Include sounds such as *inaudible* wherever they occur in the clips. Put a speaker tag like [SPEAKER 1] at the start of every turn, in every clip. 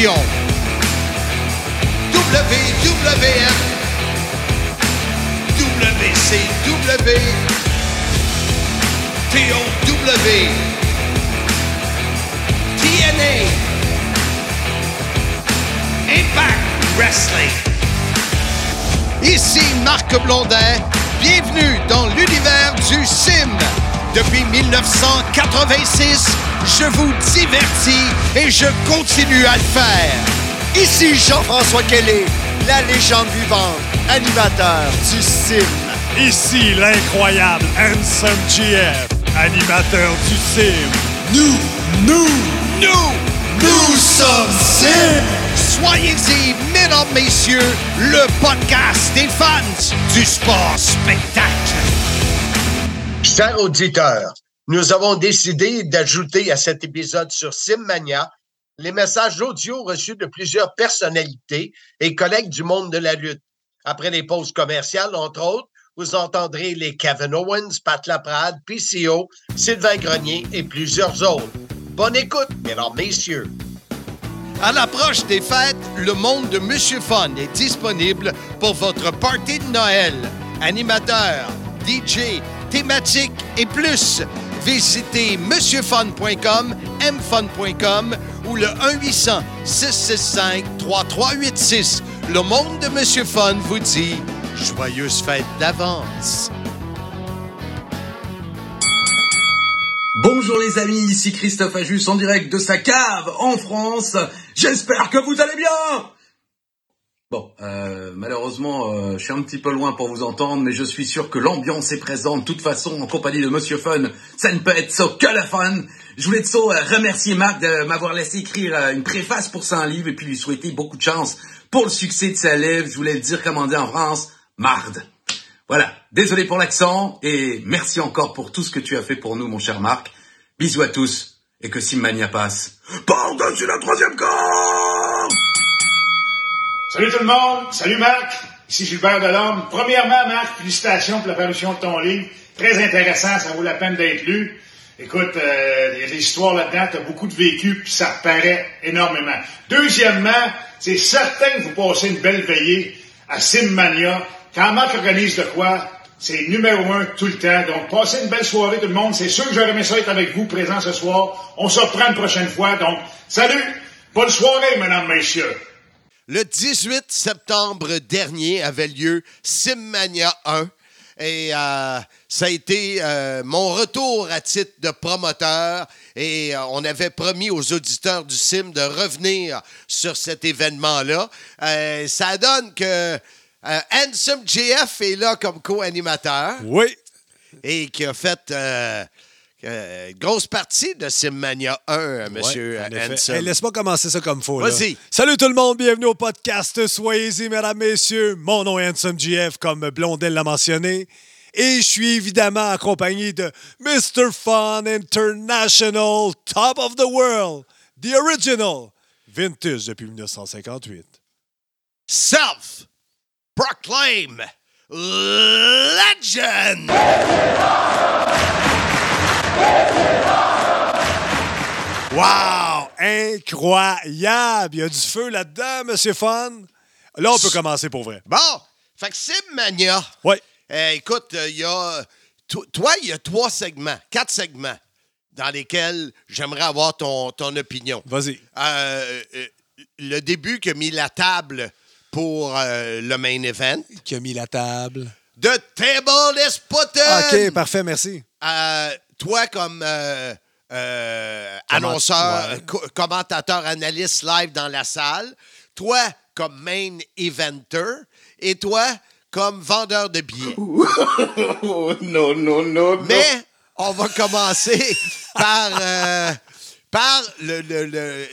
[SPEAKER 1] WWF, WCW, TOW, TNA, Impact Wrestling. Ici Marc Blondin, bienvenue dans l'univers du sim. Depuis 1986, je vous divertis et je continue à le faire. Ici Jean-François Kelly, la légende vivante, animateur du sim.
[SPEAKER 2] Ici l'incroyable Handsome GF, animateur du sim.
[SPEAKER 1] Nous, nous, nous, nous sommes sim. Soyez-y, mesdames, messieurs, le podcast des fans du sport spectacle.
[SPEAKER 3] Chers auditeurs, nous avons décidé d'ajouter à cet épisode sur Simmania les messages audio reçus de plusieurs personnalités et collègues du monde de la lutte. Après les pauses commerciales, entre autres, vous entendrez les Kevin Owens, Pat Laprade, PCO, Sylvain Grenier et plusieurs autres. Bonne écoute, mesdames, messieurs.
[SPEAKER 1] À l'approche des fêtes, le monde de Monsieur Fun est disponible pour votre party de Noël. Animateur, DJ, thématique et plus. Visitez monsieurfun.com, mfun.com ou le 1-800-665-3386. Le monde de Monsieur Fun vous dit joyeuses fêtes d'avance.
[SPEAKER 4] Bonjour les amis, ici Christophe Ajus en direct de sa cave en France. J'espère que vous allez bien Bon, euh, malheureusement, euh, je suis un petit peu loin pour vous entendre, mais je suis sûr que l'ambiance est présente. De toute façon, en compagnie de Monsieur Fun, ça ne peut être so que le fun. Je voulais de euh, remercier Marc de m'avoir laissé écrire euh, une préface pour son livre et puis lui souhaiter beaucoup de chance pour le succès de sa livre. Je voulais le dire comme on dit en France, marde. Voilà, désolé pour l'accent et merci encore pour tout ce que tu as fait pour nous, mon cher Marc. Bisous à tous et que Simmania passe par-dessus la troisième corde
[SPEAKER 5] Salut tout le monde, salut Marc, ici Gilbert Delorme. Premièrement, Marc, félicitations pour la parution de ton livre. Très intéressant, ça vaut la peine d'être lu. Écoute, euh, il y a des histoires là-dedans, tu as beaucoup de vécu, puis ça paraît énormément. Deuxièmement, c'est certain que vous passez une belle veillée à Simmania. Quand Marc organise de quoi, c'est numéro un tout le temps. Donc, passez une belle soirée tout le monde. C'est sûr que j'aurais aimé ça être avec vous présent ce soir. On se reprend une prochaine fois. Donc, salut, bonne soirée, mesdames, messieurs.
[SPEAKER 1] Le 18 septembre dernier avait lieu Simmania 1 et euh, ça a été euh, mon retour à titre de promoteur et euh, on avait promis aux auditeurs du Sim de revenir sur cet événement-là. Ça donne que Handsome JF est là comme co-animateur
[SPEAKER 2] Oui.
[SPEAKER 1] et qui a fait euh, euh, grosse partie de Simmania 1, euh, monsieur
[SPEAKER 2] Ouais.
[SPEAKER 1] Handsome.
[SPEAKER 2] Hey, Laisse-moi commencer ça comme faut.
[SPEAKER 1] Vas-y.
[SPEAKER 2] Salut tout le monde, bienvenue au podcast. Soyez-y, mesdames, messieurs. Mon nom est Handsome GF, comme Blondel l'a mentionné. Et je suis évidemment accompagné de Mr. Fun International, Top of the World, The Original, Vintage depuis 1958.
[SPEAKER 1] Self proclaim legend.
[SPEAKER 2] Wow! Incroyable! Il y a du feu là-dedans, Monsieur Fun. Là, on peut commencer pour vrai.
[SPEAKER 1] Bon, fait que Simmania.
[SPEAKER 2] Oui.
[SPEAKER 1] Euh, écoute, il y a. to- Toi, il y a trois segments, quatre segments dans lesquels j'aimerais avoir ton, ton opinion.
[SPEAKER 2] Vas-y.
[SPEAKER 1] Euh, euh, le début qui a mis la table pour euh, le main event.
[SPEAKER 2] Qui a mis la table?
[SPEAKER 1] The table is put
[SPEAKER 2] OK, parfait, merci.
[SPEAKER 1] Toi, comme euh, euh, annonceur,
[SPEAKER 2] ouais.
[SPEAKER 1] co- commentateur, analyste live dans la salle, toi, comme main eventer, et toi, comme vendeur de billets. *laughs*
[SPEAKER 4] Oh non, non, non,
[SPEAKER 1] Mais on va commencer par, euh, par le. le, le-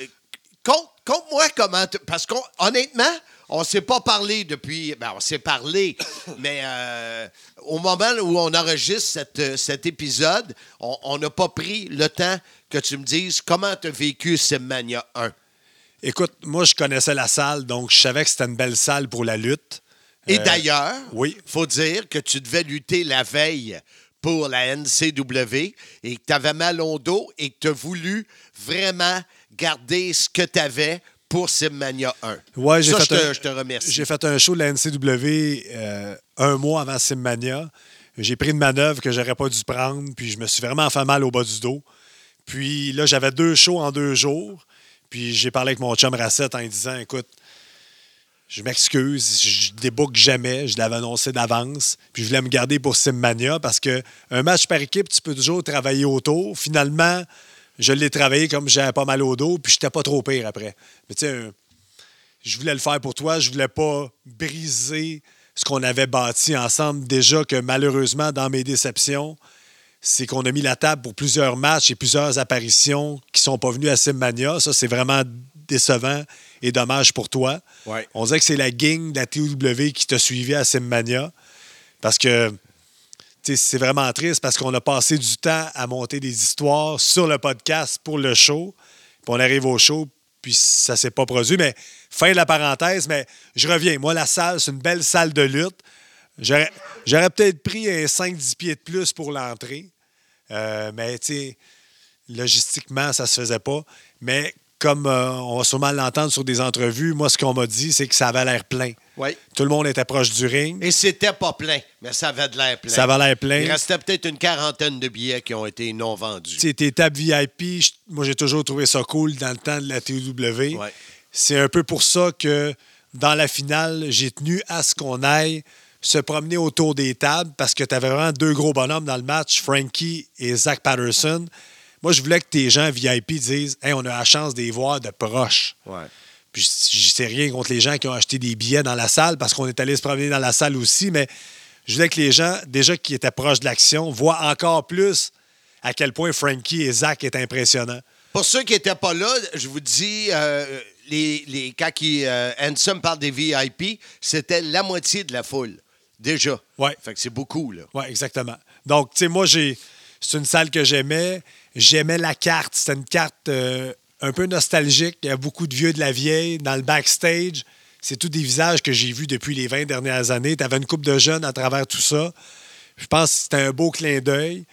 [SPEAKER 1] compte- Compte-moi comment. tu- Parce qu'honnêtement, on ne s'est pas parlé depuis. Ben, on s'est parlé, *coughs* mais euh, au moment où on enregistre cette, cet épisode, on n'a pas pris le temps que tu me dises comment tu as vécu Simmania 1.
[SPEAKER 2] Écoute, moi, je connaissais la salle, donc je savais que c'était une belle salle pour la lutte.
[SPEAKER 1] Et
[SPEAKER 2] Euh,
[SPEAKER 1] d'ailleurs,
[SPEAKER 2] oui.
[SPEAKER 1] faut dire que tu devais lutter la veille pour la NCW et que tu avais mal au dos et que tu as voulu vraiment garder ce que tu avais pour Simmania 1.
[SPEAKER 2] Ouais, j'ai fait
[SPEAKER 1] je, te,
[SPEAKER 2] un-
[SPEAKER 1] je te remercie.
[SPEAKER 2] J'ai fait un show de la NCW euh, un mois avant Simmania. J'ai pris une manœuvre que j'aurais pas dû prendre, puis je me suis vraiment fait mal au bas du dos. Puis là, j'avais deux shows en deux jours. Puis j'ai parlé avec mon chum Racette en lui disant Écoute, je m'excuse, je débook jamais, je l'avais annoncé d'avance. Puis je voulais me garder pour Simmania parce que un match par équipe, tu peux toujours travailler autour. Finalement, je l'ai travaillé comme j'avais pas mal au dos, puis j'étais pas trop pire après. Mais tu sais, un- je voulais le faire pour toi. Je voulais pas briser ce qu'on avait bâti ensemble. Déjà que malheureusement, dans mes déceptions, c'est qu'on a mis la table pour plusieurs matchs et plusieurs apparitions qui sont pas venues à Simmania. Ça, c'est vraiment décevant et dommage pour toi.
[SPEAKER 1] Ouais.
[SPEAKER 2] On dirait que c'est la gang de la TOW qui t'a suivi à Simmania. Parce que c'est vraiment triste parce qu'on a passé du temps à monter des histoires sur le podcast pour le show. Puis on arrive au show, puis ça s'est pas produit. Mais fin de la parenthèse, mais je reviens. Moi, la salle, c'est une belle salle de lutte. J'aurais peut-être pris un 5-10 pieds de plus pour l'entrée. Euh, mais, tu sais, logistiquement, ça se faisait pas. Mais comme euh, on va sûrement l'entendre sur des entrevues, moi, ce qu'on m'a dit, c'est que ça avait l'air plein.
[SPEAKER 1] Oui.
[SPEAKER 2] Tout le monde était proche du ring.
[SPEAKER 1] Et c'était pas plein, mais ça avait de l'air plein.
[SPEAKER 2] Ça avait l'air plein.
[SPEAKER 1] Il restait peut-être une quarantaine de billets qui ont été non vendus.
[SPEAKER 2] Tes tables VIP, moi, j'ai toujours trouvé ça cool dans le temps de la TW.
[SPEAKER 1] Ouais.
[SPEAKER 2] C'est un peu pour ça que dans la finale, j'ai tenu à ce qu'on aille se promener autour des tables parce que tu avais vraiment deux gros bonhommes dans le match, Frankie et Zach Patterson. Moi, je voulais que tes gens VIP disent Hey, on a la chance de les voir de proche.
[SPEAKER 1] Ouais.
[SPEAKER 2] Puis je sais rien contre les gens qui ont acheté des billets dans la salle parce qu'on est allé se promener dans la salle aussi, mais je voulais que les gens, déjà qui étaient proches de l'action, voient encore plus à quel point Frankie et Zach est impressionnant.
[SPEAKER 1] Pour ceux qui n'étaient pas là, je vous dis, euh, les, les, quand qui, euh, Handsome parle des VIP, c'était la moitié de la foule. Déjà.
[SPEAKER 2] Ouais.
[SPEAKER 1] Fait que c'est beaucoup, là.
[SPEAKER 2] Oui, exactement. Donc, tu sais, moi, j'ai. C'est une salle que j'aimais. J'aimais la carte. C'était une carte euh, un peu nostalgique. Il y a beaucoup de vieux de la vieille. Dans le backstage, c'est tous des visages que j'ai vus depuis les 20 dernières années. Tu avais une couple de jeunes à travers tout ça. Je pense que c'était un beau clin d'œil.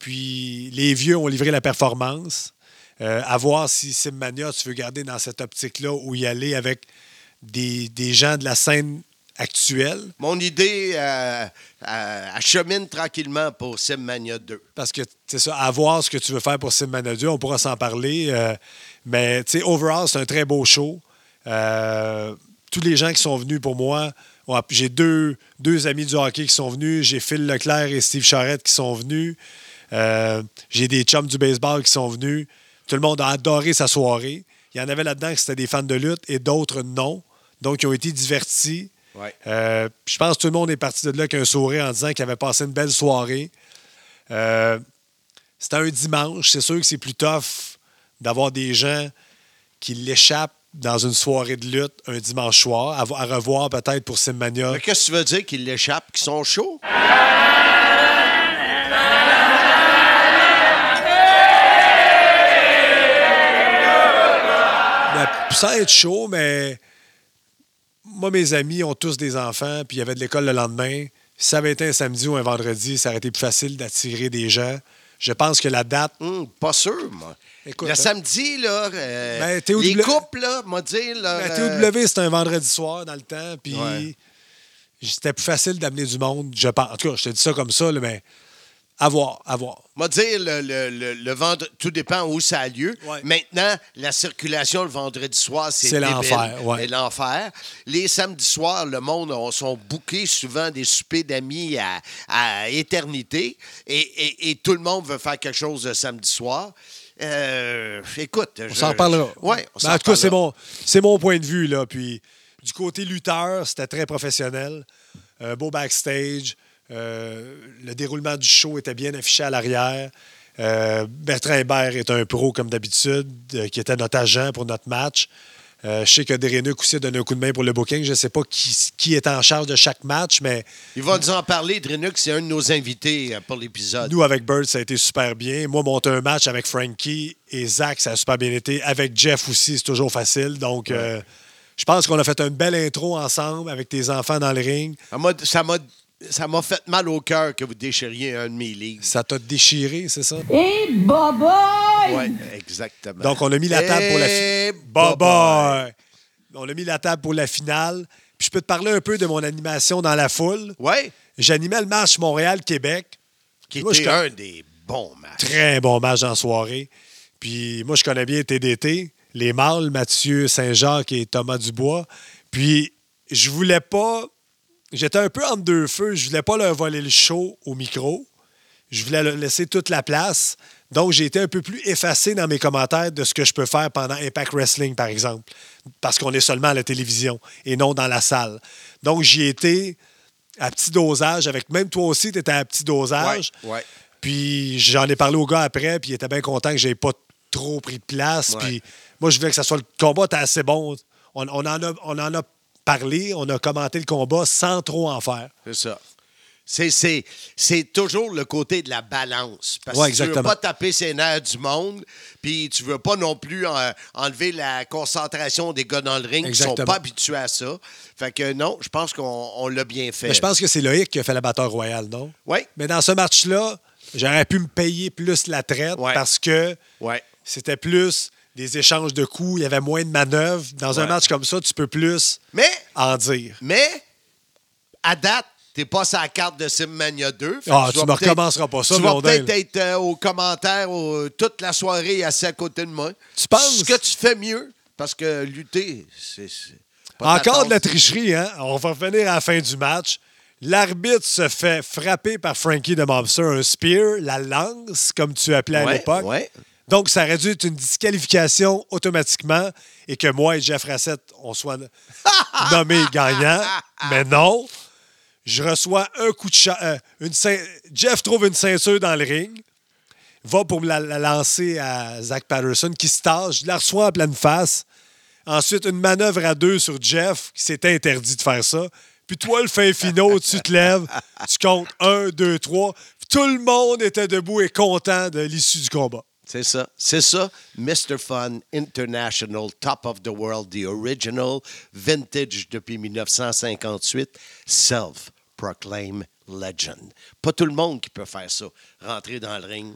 [SPEAKER 2] Puis les vieux ont livré la performance. Euh, à voir si Simmania, tu veux garder dans cette optique-là où y aller avec des, des gens de la scène actuelle.
[SPEAKER 1] Mon idée euh, euh, achemine tranquillement pour Simmania 2.
[SPEAKER 2] Parce que, c'est ça, à voir ce que tu veux faire pour Simmania 2, on pourra s'en parler. euh, mais, tu sais, overall, c'est un très beau show. Euh, tous les gens qui sont venus pour moi, ouais, j'ai deux, deux amis du hockey qui sont venus. J'ai Phil Leclerc et Steve Charrette qui sont venus. J'ai des chums du baseball qui sont venus. Tout le monde a adoré sa soirée. Il y en avait là-dedans qui c'était des fans de lutte et d'autres non. Donc, ils ont été divertis.
[SPEAKER 1] Ouais.
[SPEAKER 2] Euh, je pense que tout le monde est parti de là avec un sourire en disant qu'il avait passé une belle soirée. Euh, c'était un dimanche. C'est sûr que c'est plus tough d'avoir des gens qui l'échappent dans une soirée de lutte un dimanche soir, à, à revoir peut-être pour Simmania.
[SPEAKER 1] Mais qu'est-ce que tu veux dire qu'ils l'échappent, qu'ils sont chauds?
[SPEAKER 2] Sans être chaud, mais moi, mes amis ont tous des enfants, puis il y avait de l'école le lendemain. Si ça avait été un samedi ou un vendredi, ça aurait été plus facile d'attirer des gens. Je pense que la date.
[SPEAKER 1] Hum, pas sûr, moi.
[SPEAKER 2] Écoute,
[SPEAKER 1] le
[SPEAKER 2] hein.
[SPEAKER 1] samedi, là, euh,
[SPEAKER 2] Ben, TOW
[SPEAKER 1] les couples, là, m'a dit, là,
[SPEAKER 2] La
[SPEAKER 1] euh,
[SPEAKER 2] TOW, c'était un vendredi soir dans le temps, puis
[SPEAKER 1] Ouais.
[SPEAKER 2] c'était plus facile d'amener du monde, je pense. En tout cas, je te dis ça comme ça, là, mais à voir, à voir.
[SPEAKER 1] m'a dit, le, le, le, le vendre- tout dépend où ça a lieu.
[SPEAKER 2] Ouais.
[SPEAKER 1] Maintenant, la circulation le vendredi soir, c'est
[SPEAKER 2] l'enfer, ouais.
[SPEAKER 1] L'enfer. Les samedis soirs, le monde on, sont bookés souvent des soupers d'amis à, à éternité et, et- et tout le monde veut faire quelque chose le samedi soir. Euh, écoute,
[SPEAKER 2] On s'en reparlera.
[SPEAKER 1] Oui, on
[SPEAKER 2] Ben,
[SPEAKER 1] s'en
[SPEAKER 2] en tout cas, c'est mon, c'est mon point de vue. Là. Puis, du côté lutteur, c'était très professionnel. Un beau backstage. Euh, le déroulement du show était bien affiché à l'arrière. Euh, Bertrand Hébert est un pro, comme d'habitude, euh, qui était notre agent pour notre match. Euh, je sais que Derenuc aussi a donné un coup de main pour le booking. Je ne sais pas qui, qui est en charge de chaque match, mais
[SPEAKER 1] Il va nous en parler, Drenuk, c'est un de nos invités pour l'épisode.
[SPEAKER 2] Nous, avec Bird, ça a été super bien. Moi, monter un match avec Frankie et Zach, ça a super bien été. Avec Jeff aussi, c'est toujours facile. Donc, euh, je pense qu'on a fait une belle intro ensemble avec tes enfants dans le ring.
[SPEAKER 1] Ça m'a- Ça m'a fait mal au cœur que vous déchiriez un de mes livres.
[SPEAKER 2] Ça t'a déchiré, c'est ça?
[SPEAKER 6] Et boboy!
[SPEAKER 1] Oui, exactement.
[SPEAKER 2] Donc, on a mis la table pour la finale. Bye bye! On a mis la table pour la finale. Puis je peux te parler un peu de mon animation dans la foule.
[SPEAKER 1] Oui,
[SPEAKER 2] J'animais le match Montréal-Québec.
[SPEAKER 1] qui
[SPEAKER 2] Moi,
[SPEAKER 1] était un des bons matchs.
[SPEAKER 2] Très bon match en soirée. Puis moi, je connais bien TDT, les mâles, Mathieu Saint-Jacques et Thomas Dubois. Puis je voulais pas. J'étais un peu entre deux feux. Je voulais pas leur voler le show au micro. Je voulais leur laisser toute la place. Donc, j'ai été un peu plus effacé dans mes commentaires de ce que je peux faire pendant Impact Wrestling, par exemple. Parce qu'on est seulement à la télévision et non dans la salle. Donc, j'y étais à petit dosage. Avec même toi aussi, tu étais à petit dosage.
[SPEAKER 1] Ouais, ouais.
[SPEAKER 2] Puis j'en ai parlé au gars après, puis il était bien content que j'ai pas trop pris de place.
[SPEAKER 1] Ouais.
[SPEAKER 2] Puis moi, je voulais que ça soit le combat était assez bon. On, on en a, on en a parlé, on a commenté le combat sans trop en faire.
[SPEAKER 1] C'est ça. C'est, c'est, c'est toujours le côté de la balance. Parce
[SPEAKER 2] Ouais,
[SPEAKER 1] que tu veux
[SPEAKER 2] exactement.
[SPEAKER 1] pas taper ses nerfs du monde, puis tu veux pas non plus enlever la concentration des gars dans le ring qui sont pas habitués à ça. Fait que non, je pense qu'on on l'a bien fait.
[SPEAKER 2] Mais je pense que c'est Loïc qui a fait la bataille royale, non?
[SPEAKER 1] Oui,
[SPEAKER 2] Mais dans ce match-là, j'aurais pu me payer plus la traite
[SPEAKER 1] Ouais.
[SPEAKER 2] parce que c'était plus des échanges de coups, il y avait moins de manœuvres. Dans un match comme ça, tu peux plus
[SPEAKER 1] Mais,
[SPEAKER 2] en dire.
[SPEAKER 1] mais, à date, t'es pas sur la carte de Simmania 2. Fait
[SPEAKER 2] Ah,
[SPEAKER 1] que
[SPEAKER 2] tu
[SPEAKER 1] vas
[SPEAKER 2] me
[SPEAKER 1] peut-être-
[SPEAKER 2] recommenceras pas ça,
[SPEAKER 1] Tu vas
[SPEAKER 2] Blondin,
[SPEAKER 1] peut-être être euh, aux commentaires au- toute la soirée assis à côté de moi.
[SPEAKER 2] Tu penses?
[SPEAKER 1] Ce que tu fais mieux, parce que lutter, c'est... c'est pas ta
[SPEAKER 2] Encore de la
[SPEAKER 1] tasse.
[SPEAKER 2] tricherie, hein? On va revenir à la fin du match. L'arbitre se fait frapper par Frankie de Mobster, un spear, la lance, comme tu appelais à
[SPEAKER 1] Ouais,
[SPEAKER 2] l'époque.
[SPEAKER 1] ouais.
[SPEAKER 2] Donc, ça aurait dû être une disqualification automatiquement et que moi et Jeff Rassett, on soit *laughs* nommés gagnants. Mais non. Je reçois un coup de chat. une cein- Jeff trouve une ceinture dans le ring, va pour me la, la lancer à Zach Patterson qui se tâche. Je la reçois en pleine face. Ensuite, une manœuvre à deux sur Jeff, qui s'était interdit de faire ça. Puis toi, le fin finaux, tu te lèves, tu comptes un, deux, trois. Puis tout le monde était debout et content de l'issue du combat.
[SPEAKER 1] C'est ça. C'est ça. Mr. Fun International, Top of the World, The Original, Vintage depuis 1958, Self-Proclaim Legend. Pas tout le monde qui peut faire ça. Rentrer dans le ring.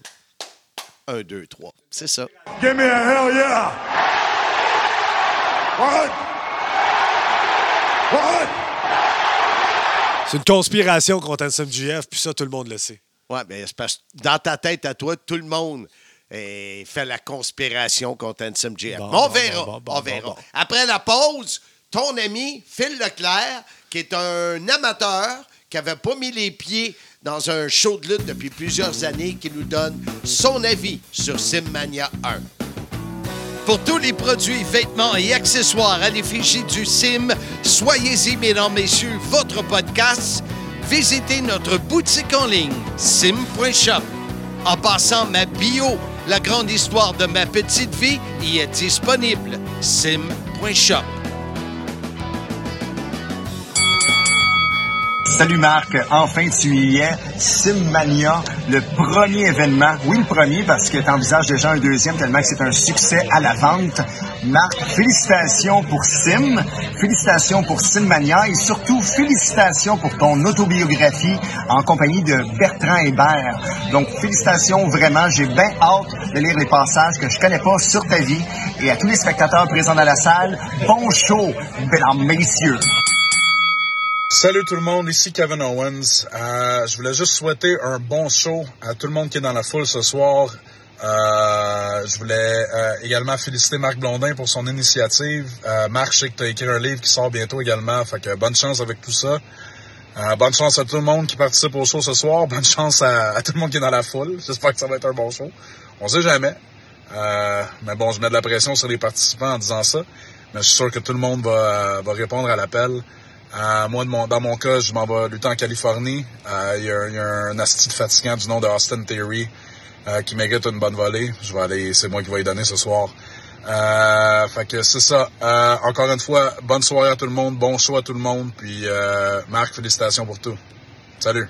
[SPEAKER 1] Un, deux, trois. C'est ça.
[SPEAKER 7] Give me a hell yeah! What? What?
[SPEAKER 2] C'est une conspiration contre SMGF, puis ça, tout le monde le sait.
[SPEAKER 1] Oui, mais c'est parce que dans ta tête à toi, tout le monde eh, fait la conspiration contre Ansem.
[SPEAKER 2] Bon,
[SPEAKER 1] on
[SPEAKER 2] bon,
[SPEAKER 1] verra.
[SPEAKER 2] bon,
[SPEAKER 1] on verra. Après la pause, ton ami Phil Leclerc, qui est un amateur qui n'avait pas mis les pieds dans un show de lutte depuis plusieurs années, qui nous donne son avis sur Simmania 1. Pour tous les produits, vêtements et accessoires à l'effigie du Sim, soyez-y, mesdames, messieurs, votre podcast. Visitez notre boutique en ligne, sim.shop. En passant, ma bio, la grande histoire de ma petite vie, y est disponible, sim.shop.
[SPEAKER 8] Salut Marc, enfin tu y es. Simmania, le premier événement. Oui, le premier parce que tu envisages déjà un deuxième tellement que c'est un succès à la vente. Marc, félicitations pour Sim, félicitations pour Simmania et surtout félicitations pour ton autobiographie en compagnie de Bertrand Hébert. Donc félicitations vraiment, j'ai bien hâte de lire les passages que je connais pas sur ta vie et à tous les spectateurs présents dans la salle, bon show, mesdames, messieurs.
[SPEAKER 9] Salut tout le monde, ici Kevin Owens. Euh, je voulais juste souhaiter un bon show à tout le monde qui est dans la foule ce soir. Euh, je voulais euh, également féliciter Marc Blondin pour son initiative. Euh, Marc, je sais que tu as écrit un livre qui sort bientôt également, fait que bonne chance avec tout ça. Euh, bonne chance à tout le monde qui participe au show ce soir. Bonne chance à, tout le monde qui est dans la foule. J'espère que ça va être un bon show. On sait jamais. Mais bon, je mets de la pression sur les participants en disant ça. Mais je suis sûr que tout le monde va, va répondre à l'appel. Euh, moi, dans mon cas, je m'en vais lutter en Californie. Euh, Il y, a- un asti de fatigant du nom de Austin Theory euh, qui mérite une bonne volée. Je vais aller, c'est moi qui vais y donner ce soir. Fait que c'est ça. Encore une fois, bonne soirée à tout le monde, bon show à tout le monde. Puis Marc, félicitations pour tout. Salut.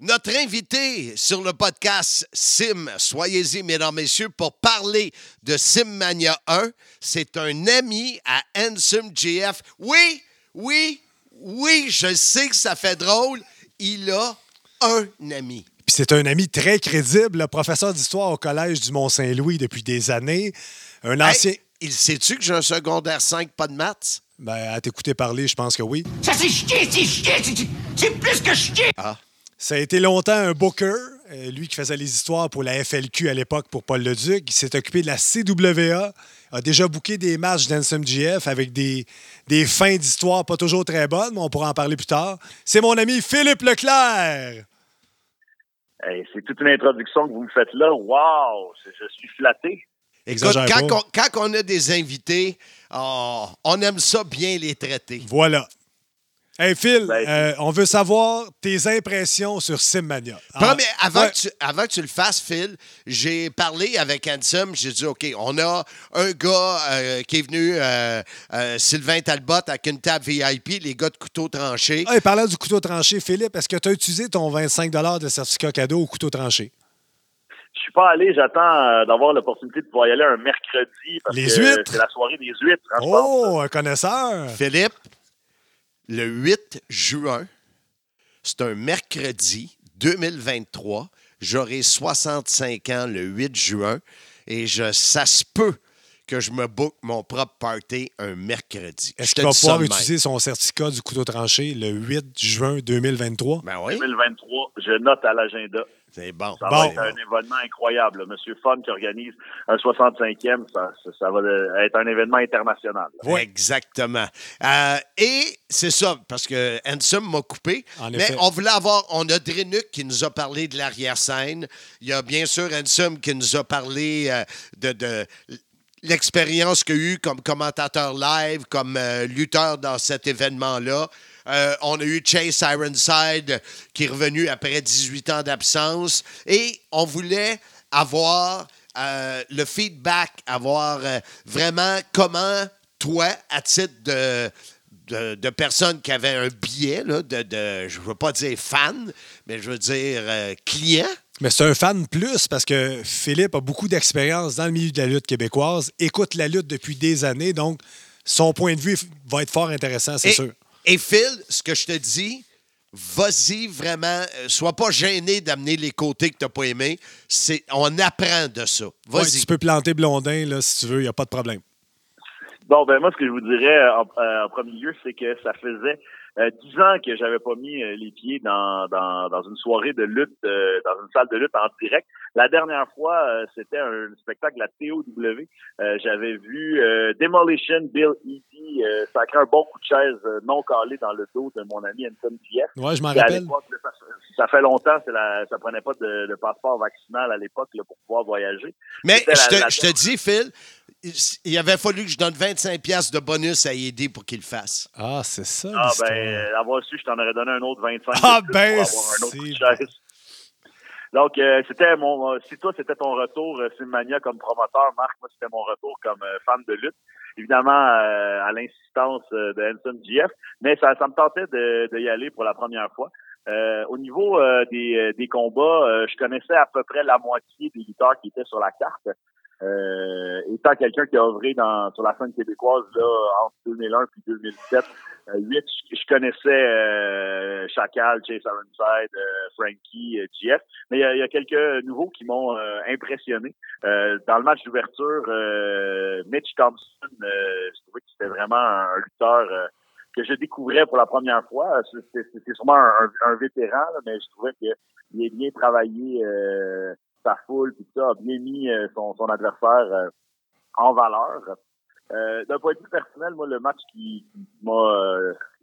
[SPEAKER 1] Notre invité sur le podcast Sim, soyez-y, mesdames, messieurs, pour parler de Simmania 1. C'est un ami à Ansem GF. Oui, oui, oui, je sais que ça fait drôle. il a un ami.
[SPEAKER 2] Puis c'est un ami très crédible, le professeur d'histoire au collège du Mont-Saint-Louis depuis des années. Un ancien.
[SPEAKER 1] Hey, il sait-tu que j'ai un secondaire 5, pas de maths?
[SPEAKER 2] Ben, à t'écouter parler, je pense que oui.
[SPEAKER 6] Ça, c'est chier, c'est chier, c'est- plus que chier.
[SPEAKER 2] Ça a été longtemps un booker, euh, lui qui faisait les histoires pour la FLQ à l'époque pour Paul Leduc. Il s'est occupé de la CWA, a déjà booké des matchs d'NSMGF avec des, des fins d'histoire pas toujours très bonnes, mais on pourra en parler plus tard. C'est mon ami Philippe Leclerc.
[SPEAKER 10] Hey, c'est toute une introduction que vous me faites là. Wow! Je, suis flatté.
[SPEAKER 1] Écoute, quand, on, quand on a des invités, oh, on aime ça bien les traiter.
[SPEAKER 2] Voilà. Hey Phil,
[SPEAKER 10] Ben,
[SPEAKER 2] euh, on veut savoir tes impressions sur Simmania. Ah,
[SPEAKER 1] Premier, avant,
[SPEAKER 2] ouais.
[SPEAKER 1] que tu, avant que tu le fasses, Phil, j'ai parlé avec Ansem. J'ai dit, OK, on a un gars euh, qui est venu, euh, euh, Sylvain Talbot, avec une table VIP, les gars de couteau tranché.
[SPEAKER 2] Ah, et parlant du couteau tranché, Philippe, est-ce que tu as utilisé ton 25 de certificat cadeau au couteau tranché?
[SPEAKER 10] Je suis pas allé, j'attends d'avoir l'opportunité de pouvoir y aller un mercredi parce
[SPEAKER 2] Les
[SPEAKER 10] que
[SPEAKER 2] huîtres?
[SPEAKER 10] c'est la soirée des huîtres. hein.
[SPEAKER 2] Oh, un connaisseur!
[SPEAKER 1] Philippe, le 8 juin, c'est un mercredi 2023. J'aurai 65 ans le 8 juin et je, ça se peut que je me book mon propre party un mercredi.
[SPEAKER 2] Est-ce qu'il va pouvoir utiliser son certificat du couteau tranché le 8 juin 2023?
[SPEAKER 1] Ben oui,
[SPEAKER 10] 2023, je note à l'agenda.
[SPEAKER 1] C'est bon.
[SPEAKER 10] Ça
[SPEAKER 2] Bon.
[SPEAKER 10] va être un événement incroyable. là. Monsieur Fun qui organise un 65e, ça, ça, ça va être un événement international. là.
[SPEAKER 1] Exactement. Euh, et c'est ça, parce que Ansem m'a coupé.
[SPEAKER 2] En
[SPEAKER 1] mais
[SPEAKER 2] effet.
[SPEAKER 1] on voulait avoir. On a Drenuk qui nous a parlé de l'arrière-scène. Il y a bien sûr Ansem qui nous a parlé euh, de. de l'expérience qu'il a eue comme commentateur live, comme euh, lutteur dans cet événement-là. Euh, on a eu Chase Ironside qui est revenu après 18 ans d'absence. Et on voulait avoir euh, le feedback, avoir euh, vraiment comment toi, à titre de, de, de personne qui avait un billet, là, de, de- je ne veux pas dire fan, mais je veux dire client,
[SPEAKER 2] Mais c'est un fan plus parce que Philippe a beaucoup d'expérience dans le milieu de la lutte québécoise, écoute la lutte depuis des années, donc son point de vue va être fort intéressant, c'est sûr.
[SPEAKER 1] Et Phil, ce que je te dis, vas-y vraiment, euh, sois pas gêné d'amener les côtés que tu n'as pas aimés. C'est, on apprend de ça.
[SPEAKER 2] Ouais,
[SPEAKER 1] Vas-y.
[SPEAKER 2] tu peux planter Blondin là, si tu veux, il n'y a pas de problème.
[SPEAKER 10] Bon, ben moi, ce que je vous dirais euh, en, euh, en premier lieu, c'est que ça faisait euh, dix ans que j'avais pas mis euh, les pieds dans, dans, dans une soirée de lutte, euh, dans une salle de lutte en direct. La dernière fois, euh, c'était un spectacle de la TOW. Euh, j'avais vu euh, Demolition Bill Easy euh, sacrer un bon coup de chaise euh, non calé dans le dos de mon ami Anton GF.
[SPEAKER 2] Ouais, je m'en rappelle.
[SPEAKER 10] ça, ça fait longtemps, c'est la, ça prenait pas de, de passeport vaccinal à l'époque là, pour pouvoir voyager.
[SPEAKER 1] Mais je
[SPEAKER 10] la-
[SPEAKER 1] te,
[SPEAKER 10] la-
[SPEAKER 1] je te dis, Phil, il, avait fallu que je donne 25$ piastres de bonus à aider pour qu'il le fasse.
[SPEAKER 2] Ah, c'est ça.
[SPEAKER 10] Ah ben, avoir su, je t'en aurais donné un autre 25
[SPEAKER 2] Ah, ben,
[SPEAKER 10] pour avoir un autre coup de
[SPEAKER 2] c'est
[SPEAKER 10] chaise. Donc, euh, c'était mon. euh, si toi, c'était ton retour, euh, Simmania, comme promoteur, Marc, moi, c'était mon retour comme euh, fan de lutte. Évidemment, euh, à l'insistance euh, de Hanson GF, mais ça, ça me tentait de, de y aller pour la première fois. Au niveau des, des combats, je connaissais à peu près la moitié des lutteurs qui étaient sur la carte. Euh, étant quelqu'un qui a œuvré dans, sur la scène québécoise là, entre 2001 et 2007, euh, huit, je, je connaissais euh, Chacal, Chase Ironside, euh, Frankie, euh, GF, mais il y, y a quelques nouveaux qui m'ont euh, impressionné. Euh, dans le match d'ouverture, euh, Mitch Thompson, euh, je trouvais que c'était vraiment un, lutteur euh, que je découvrais pour la première fois. C'est- sûrement un, un- vétéran, là, mais je trouvais qu'il a bien travaillé euh, sa foule, tout ça, a bien mis euh, son, adversaire euh, en valeur. Euh, D'un point de vue personnel, moi, le match qui, m'a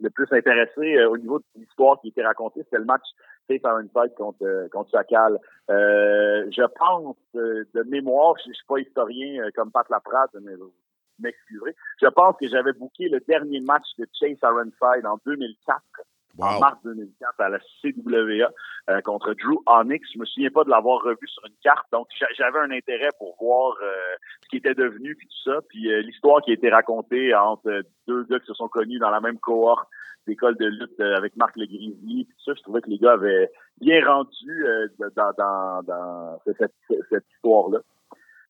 [SPEAKER 10] le plus intéressé au niveau de l'histoire qui était racontée, c'était le match Faith Ironside contre, contre Chacal. Je pense, de mémoire, je, je suis pas historien comme Pat Laprade, mais vous m'excuserez, je pense que j'avais booké le dernier match de Chase Ironside en 2004 en mars 2004 à la CWA euh, contre Drew Onyx. Je me souviens pas de l'avoir revu sur une carte, donc j'a- j'avais un intérêt pour voir euh, ce qui était devenu puis tout ça, puis euh, l'histoire qui a été racontée entre deux gars qui se sont connus dans la même cohorte d'école de lutte euh, avec Marc Le puis tout ça, je trouvais que les gars avaient bien rendu euh, dans, dans, dans cette- cette histoire-là.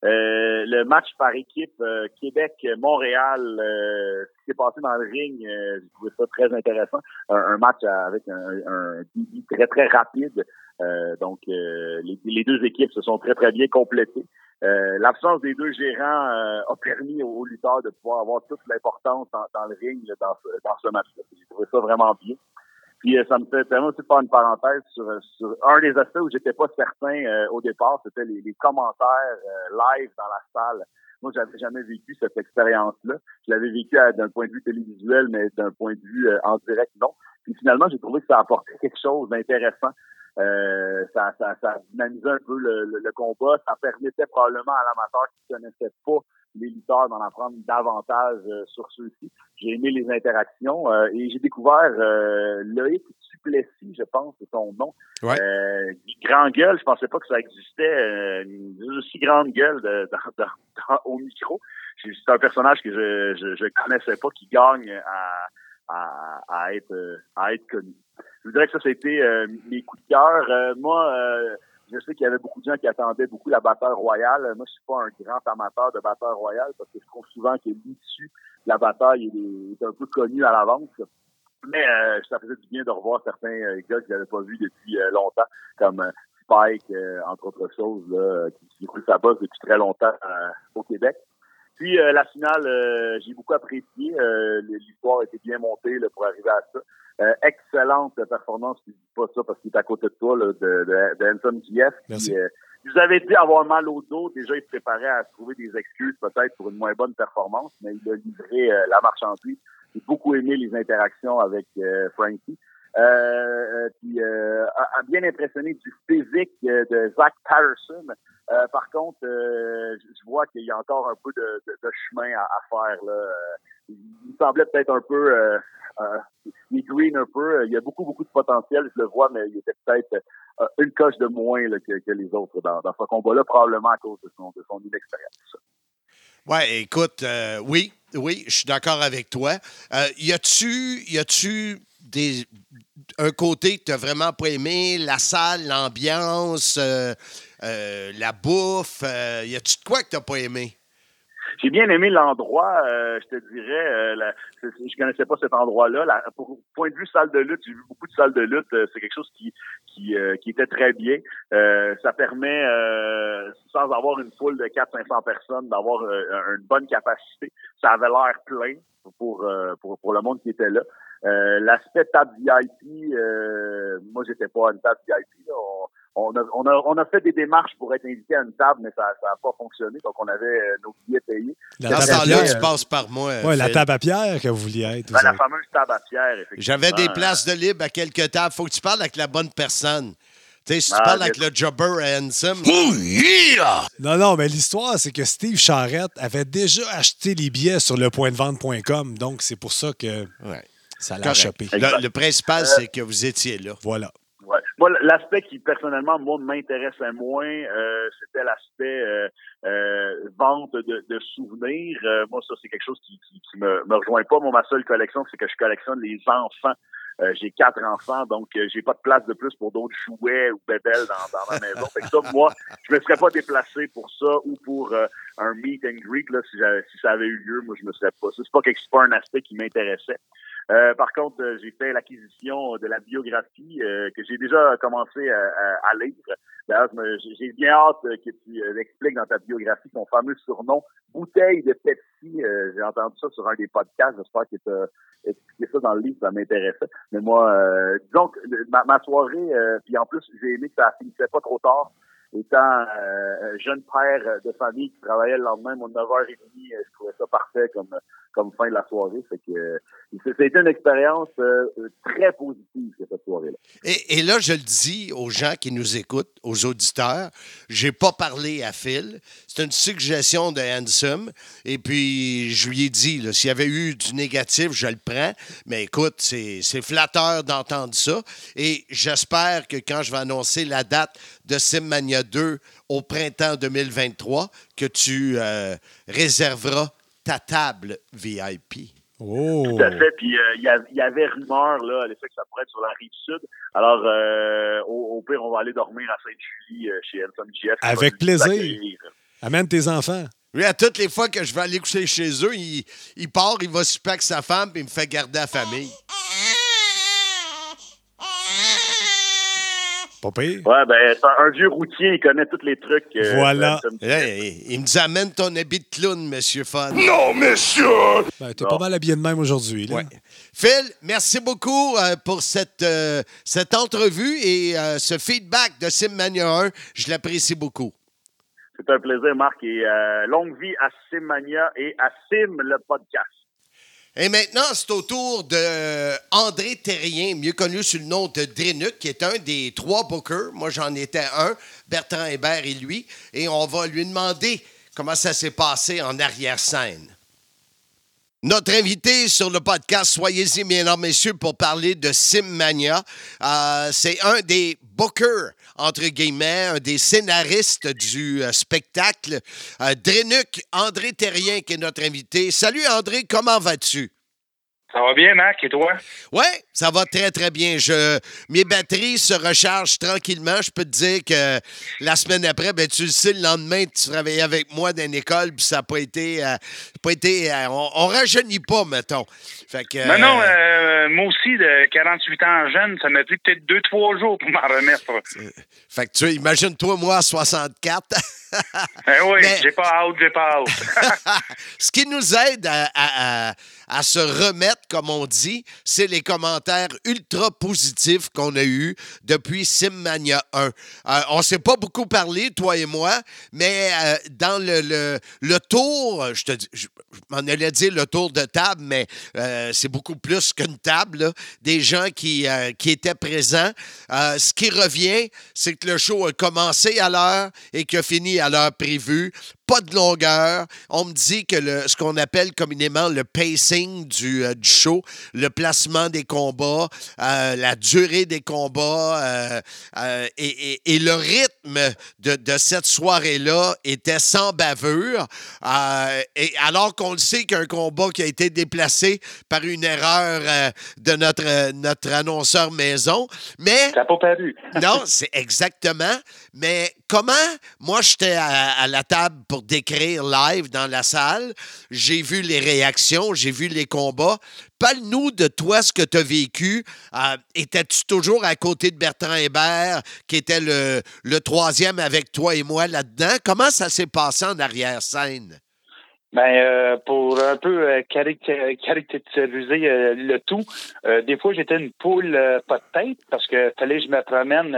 [SPEAKER 10] Euh, le match par équipe euh, Québec-Montréal, euh, ce qui s'est passé dans le ring, euh, j'ai trouvé ça très intéressant. Un, match avec un, un très très rapide. donc les, les, deux équipes se sont très très bien complétées. L'absence des deux gérants a permis aux, lutteurs de pouvoir avoir toute l'importance dans, le ring dans ce, dans ce match-là. J'ai trouvé ça vraiment bien. Puis ça me fait tellement aussi faire une parenthèse sur, sur un des aspects où j'étais pas certain euh, au départ, c'était les, les, commentaires euh, live dans la salle. Moi, j'avais jamais vécu cette expérience-là. Je l'avais vécu d'un point de vue télévisuel, mais d'un point de vue euh, en direct, non. Puis finalement, j'ai trouvé que ça apportait quelque chose d'intéressant. Ça, ça, ça dynamisait un peu le, le, combat. Ça permettait probablement à l'amateur qui connaissait pas les lutteurs d'en apprendre davantage euh, sur ceux-ci. J'ai aimé les interactions euh, et j'ai découvert euh, Loïc Duplessis, je pense, c'est son nom.
[SPEAKER 1] Ouais.
[SPEAKER 10] Euh, grand gueule, je pensais pas que ça existait, une aussi grande gueule de, au micro. C'est un personnage que je, je, je connaissais pas qui gagne à, à, à être à être connu. Je dirais que ça, c'était mes coups de cœur. moi, je sais qu'il y avait beaucoup de gens qui attendaient beaucoup la batteur royale. Moi, je suis pas un grand amateur de batteur royale parce que je trouve souvent que l'issue de la bataille est, un peu connue à l'avance. Mais euh, ça faisait du bien de revoir certains euh, gars que je n'avais pas vus depuis euh, longtemps, comme Spike, entre autres choses, là, qui, sa bosse depuis très longtemps au Québec. Puis la finale, j'ai beaucoup apprécié. L'histoire été bien montée là, pour arriver à ça. Euh, excellente performance, je dis pas ça parce qu'il est à côté de toi, là, de, de, de GF. Qui, euh, vous avez dit avoir mal au dos. Déjà, il se préparait à trouver des excuses peut-être pour une moins bonne performance, mais il a livré euh, la marchandise. J'ai beaucoup aimé les interactions avec Frankie. Euh, puis a, bien impressionné du physique de Zach Patterson. par contre, je vois qu'il y a encore un peu de, chemin à, faire. Là. il semblait peut-être un peu euh, il green un peu. Il y a beaucoup, beaucoup de potentiel, je le vois, mais il était peut-être euh, une coche de moins que, les autres dans, ce combat-là, probablement à cause de son, inexpérience.
[SPEAKER 1] Ouais, écoute, euh, oui, oui, je suis d'accord avec toi. y a-tu, y a-tu un côté que tu n'as vraiment pas aimé, la salle, l'ambiance, la bouffe, y a-tu de quoi que tu n'as pas aimé?
[SPEAKER 10] J'ai bien aimé l'endroit, euh, je te dirais. Euh, la, je connaissais pas cet endroit-là. Pour point de vue salle de lutte, j'ai vu beaucoup de salles de lutte. Euh, c'est quelque chose qui qui, euh, qui était très bien. ça permet, sans avoir une foule de 400-500 personnes, d'avoir une bonne capacité. Ça avait l'air plein pour, pour pour le monde qui était là. L'aspect table VIP, moi j'étais pas à une table VIP. On a, on, a, on a fait des démarches pour être invité à une table, mais ça n'a pas fonctionné. Donc, on avait euh, nos billets payés.
[SPEAKER 1] La Dans ce temps-là, tu passes par moi.
[SPEAKER 2] Oui, la table à pierre que vous vouliez être.
[SPEAKER 10] Ben, la fameuse table à pierre, effectivement.
[SPEAKER 1] J'avais des places de libre à quelques tables. faut que tu parles avec la bonne personne. Tu sais, si tu ah, parles avec le jobber handsome. Oh,
[SPEAKER 2] yeah! Non, non, mais l'histoire, c'est que Steve Charrette avait déjà acheté les billets sur le point de vente.com. Donc, c'est pour ça que ça l'a chopé.
[SPEAKER 1] Le, le, principal, c'est que vous étiez là.
[SPEAKER 2] Voilà.
[SPEAKER 10] L'aspect qui personnellement moi m'intéressait moins, euh, c'était l'aspect euh, euh, vente de, de souvenirs. moi, ça c'est quelque chose qui, qui, qui, me, me rejoint pas. Moi, ma seule collection, c'est que je collectionne les enfants. j'ai quatre enfants, donc j'ai pas de place de plus pour d'autres jouets ou bébelles dans, dans ma maison. Fait que ça, moi, je me serais pas déplacé pour ça ou pour un meet and greet là, si, si ça avait eu lieu. Moi, je me serais pas. C'est pas quelque pas un aspect qui m'intéressait. Euh, par contre, euh, j'ai fait l'acquisition de la biographie euh, que j'ai déjà commencé à, à, lire. D'ailleurs, j'ai bien hâte que tu expliques dans ta biographie ton fameux surnom Bouteille de Pepsi. j'ai entendu ça sur un des podcasts. J'espère que tu as expliqué ça dans le livre, ça m'intéressait. Mais moi, que ma, ma soirée, puis en plus, j'ai aimé que ça finissait pas trop tard étant euh, jeune père de famille qui travaillait le lendemain, mon 9h30, je trouvais ça parfait comme comme fin de la soirée. Fait que euh, c'était une expérience euh, très positive cette soirée-là.
[SPEAKER 1] Et, là, je le dis aux gens qui nous écoutent, aux auditeurs, j'ai pas parlé à Phil. C'est une suggestion de Handsome. Et puis, je lui ai dit, s'il y avait eu du négatif, je le prends. Mais écoute, c'est flatteur d'entendre ça. Et j'espère que quand je vais annoncer la date de Simmania 2 au printemps 2023, que tu euh, réserveras ta table VIP.
[SPEAKER 2] Oh.
[SPEAKER 10] Tout à fait. Puis euh, il y, avait rumeur là, à l'effet que ça pourrait être sur la rive sud. Alors euh, au, pire, on va aller dormir à Sainte-Julie euh, chez Anton GF.
[SPEAKER 2] Avec plaisir. Amène tes enfants.
[SPEAKER 1] Lui, à toutes les fois que je vais aller coucher chez eux, il, il part, il va super avec sa femme, puis il me fait garder la famille.
[SPEAKER 2] Pas pire.
[SPEAKER 10] Ouais, ben, c'est un, un vieux routier, il connaît tous les trucs. euh,
[SPEAKER 2] Voilà.
[SPEAKER 1] il, me dit Amène ton habit de clown, monsieur Fun.
[SPEAKER 11] Non, monsieur!
[SPEAKER 2] Ben, t'es pas mal habillé de même aujourd'hui. là.
[SPEAKER 1] Ouais. Phil, merci beaucoup euh, pour cette, euh, cette entrevue et euh, ce feedback de Simmania 1. Je l'apprécie beaucoup.
[SPEAKER 10] C'est un plaisir, Marc, et euh, longue vie à Simmania et à Sim, le podcast.
[SPEAKER 1] Et maintenant, c'est au tour de André Terrien, mieux connu sous le nom de Drenuk, qui est un des trois bookers. Moi, j'en étais un, Bertrand Hébert et lui. Et on va lui demander comment ça s'est passé en arrière-scène. Notre invité sur le podcast, soyez-y, mesdames, messieurs, pour parler de Simmania. Euh, c'est un des bookers, entre guillemets, un des scénaristes du euh, spectacle. Euh, Drenuk, André Terrien, qui est notre invité. Salut, André, comment vas-tu?
[SPEAKER 12] Ça va bien, Marc, et toi?
[SPEAKER 1] Oui, ça va très, très bien. Je, mes batteries se rechargent tranquillement. Je peux te dire que la semaine après, ben, tu le sais, le lendemain, tu travaillais avec moi dans une école, puis ça n'a pas été. euh, pas été euh, on, on rajeunit pas, mettons. Fait que,
[SPEAKER 12] Mais non,
[SPEAKER 1] euh,
[SPEAKER 12] moi aussi, de 48 ans jeune, ça m'a pris peut-être 2-3 jours pour m'en remettre.
[SPEAKER 1] fait que tu imagine-toi, moi, à 64.
[SPEAKER 12] Eh oui,
[SPEAKER 1] Mais-
[SPEAKER 12] j'ai pas hâte, j'ai pas hâte. *laughs*
[SPEAKER 1] Ce qui nous aide à, à- à- à se remettre, comme on dit, c'est les commentaires ultra positifs qu'on a eus depuis Simmania 1. Euh, on ne s'est pas beaucoup parlé, toi et moi, mais euh, dans le, le, tour, je te m'en allais dire le tour de table, mais euh, c'est beaucoup plus qu'une table, des gens qui, qui étaient présents. Ce qui revient, c'est que le show a commencé à l'heure et qu'il a fini à l'heure prévue. Pas de longueur. On me dit que le, ce qu'on appelle communément le pacing du, euh, du show, le placement des combats, euh, la durée des combats euh, et, et- et le rythme de, de cette soirée-là était sans bavure. Et alors qu'on le sait qu'un combat qui a été déplacé par une erreur de notre, notre annonceur maison. Mais.
[SPEAKER 12] Ça n'a pas paru.
[SPEAKER 1] non, c'est exactement. Mais comment, moi, j'étais à, la table pour décrire live dans la salle. J'ai vu les réactions, j'ai vu les combats. Parle-nous de toi, ce que tu as vécu. Euh, Étais-tu toujours à côté de Bertrand Hébert, qui était le, le troisième avec toi et moi là-dedans? Comment ça s'est passé en arrière-scène?
[SPEAKER 12] Ben, euh, pour un peu euh, caractériser le tout, des fois, j'étais une poule pas de tête parce que fallait que je me promène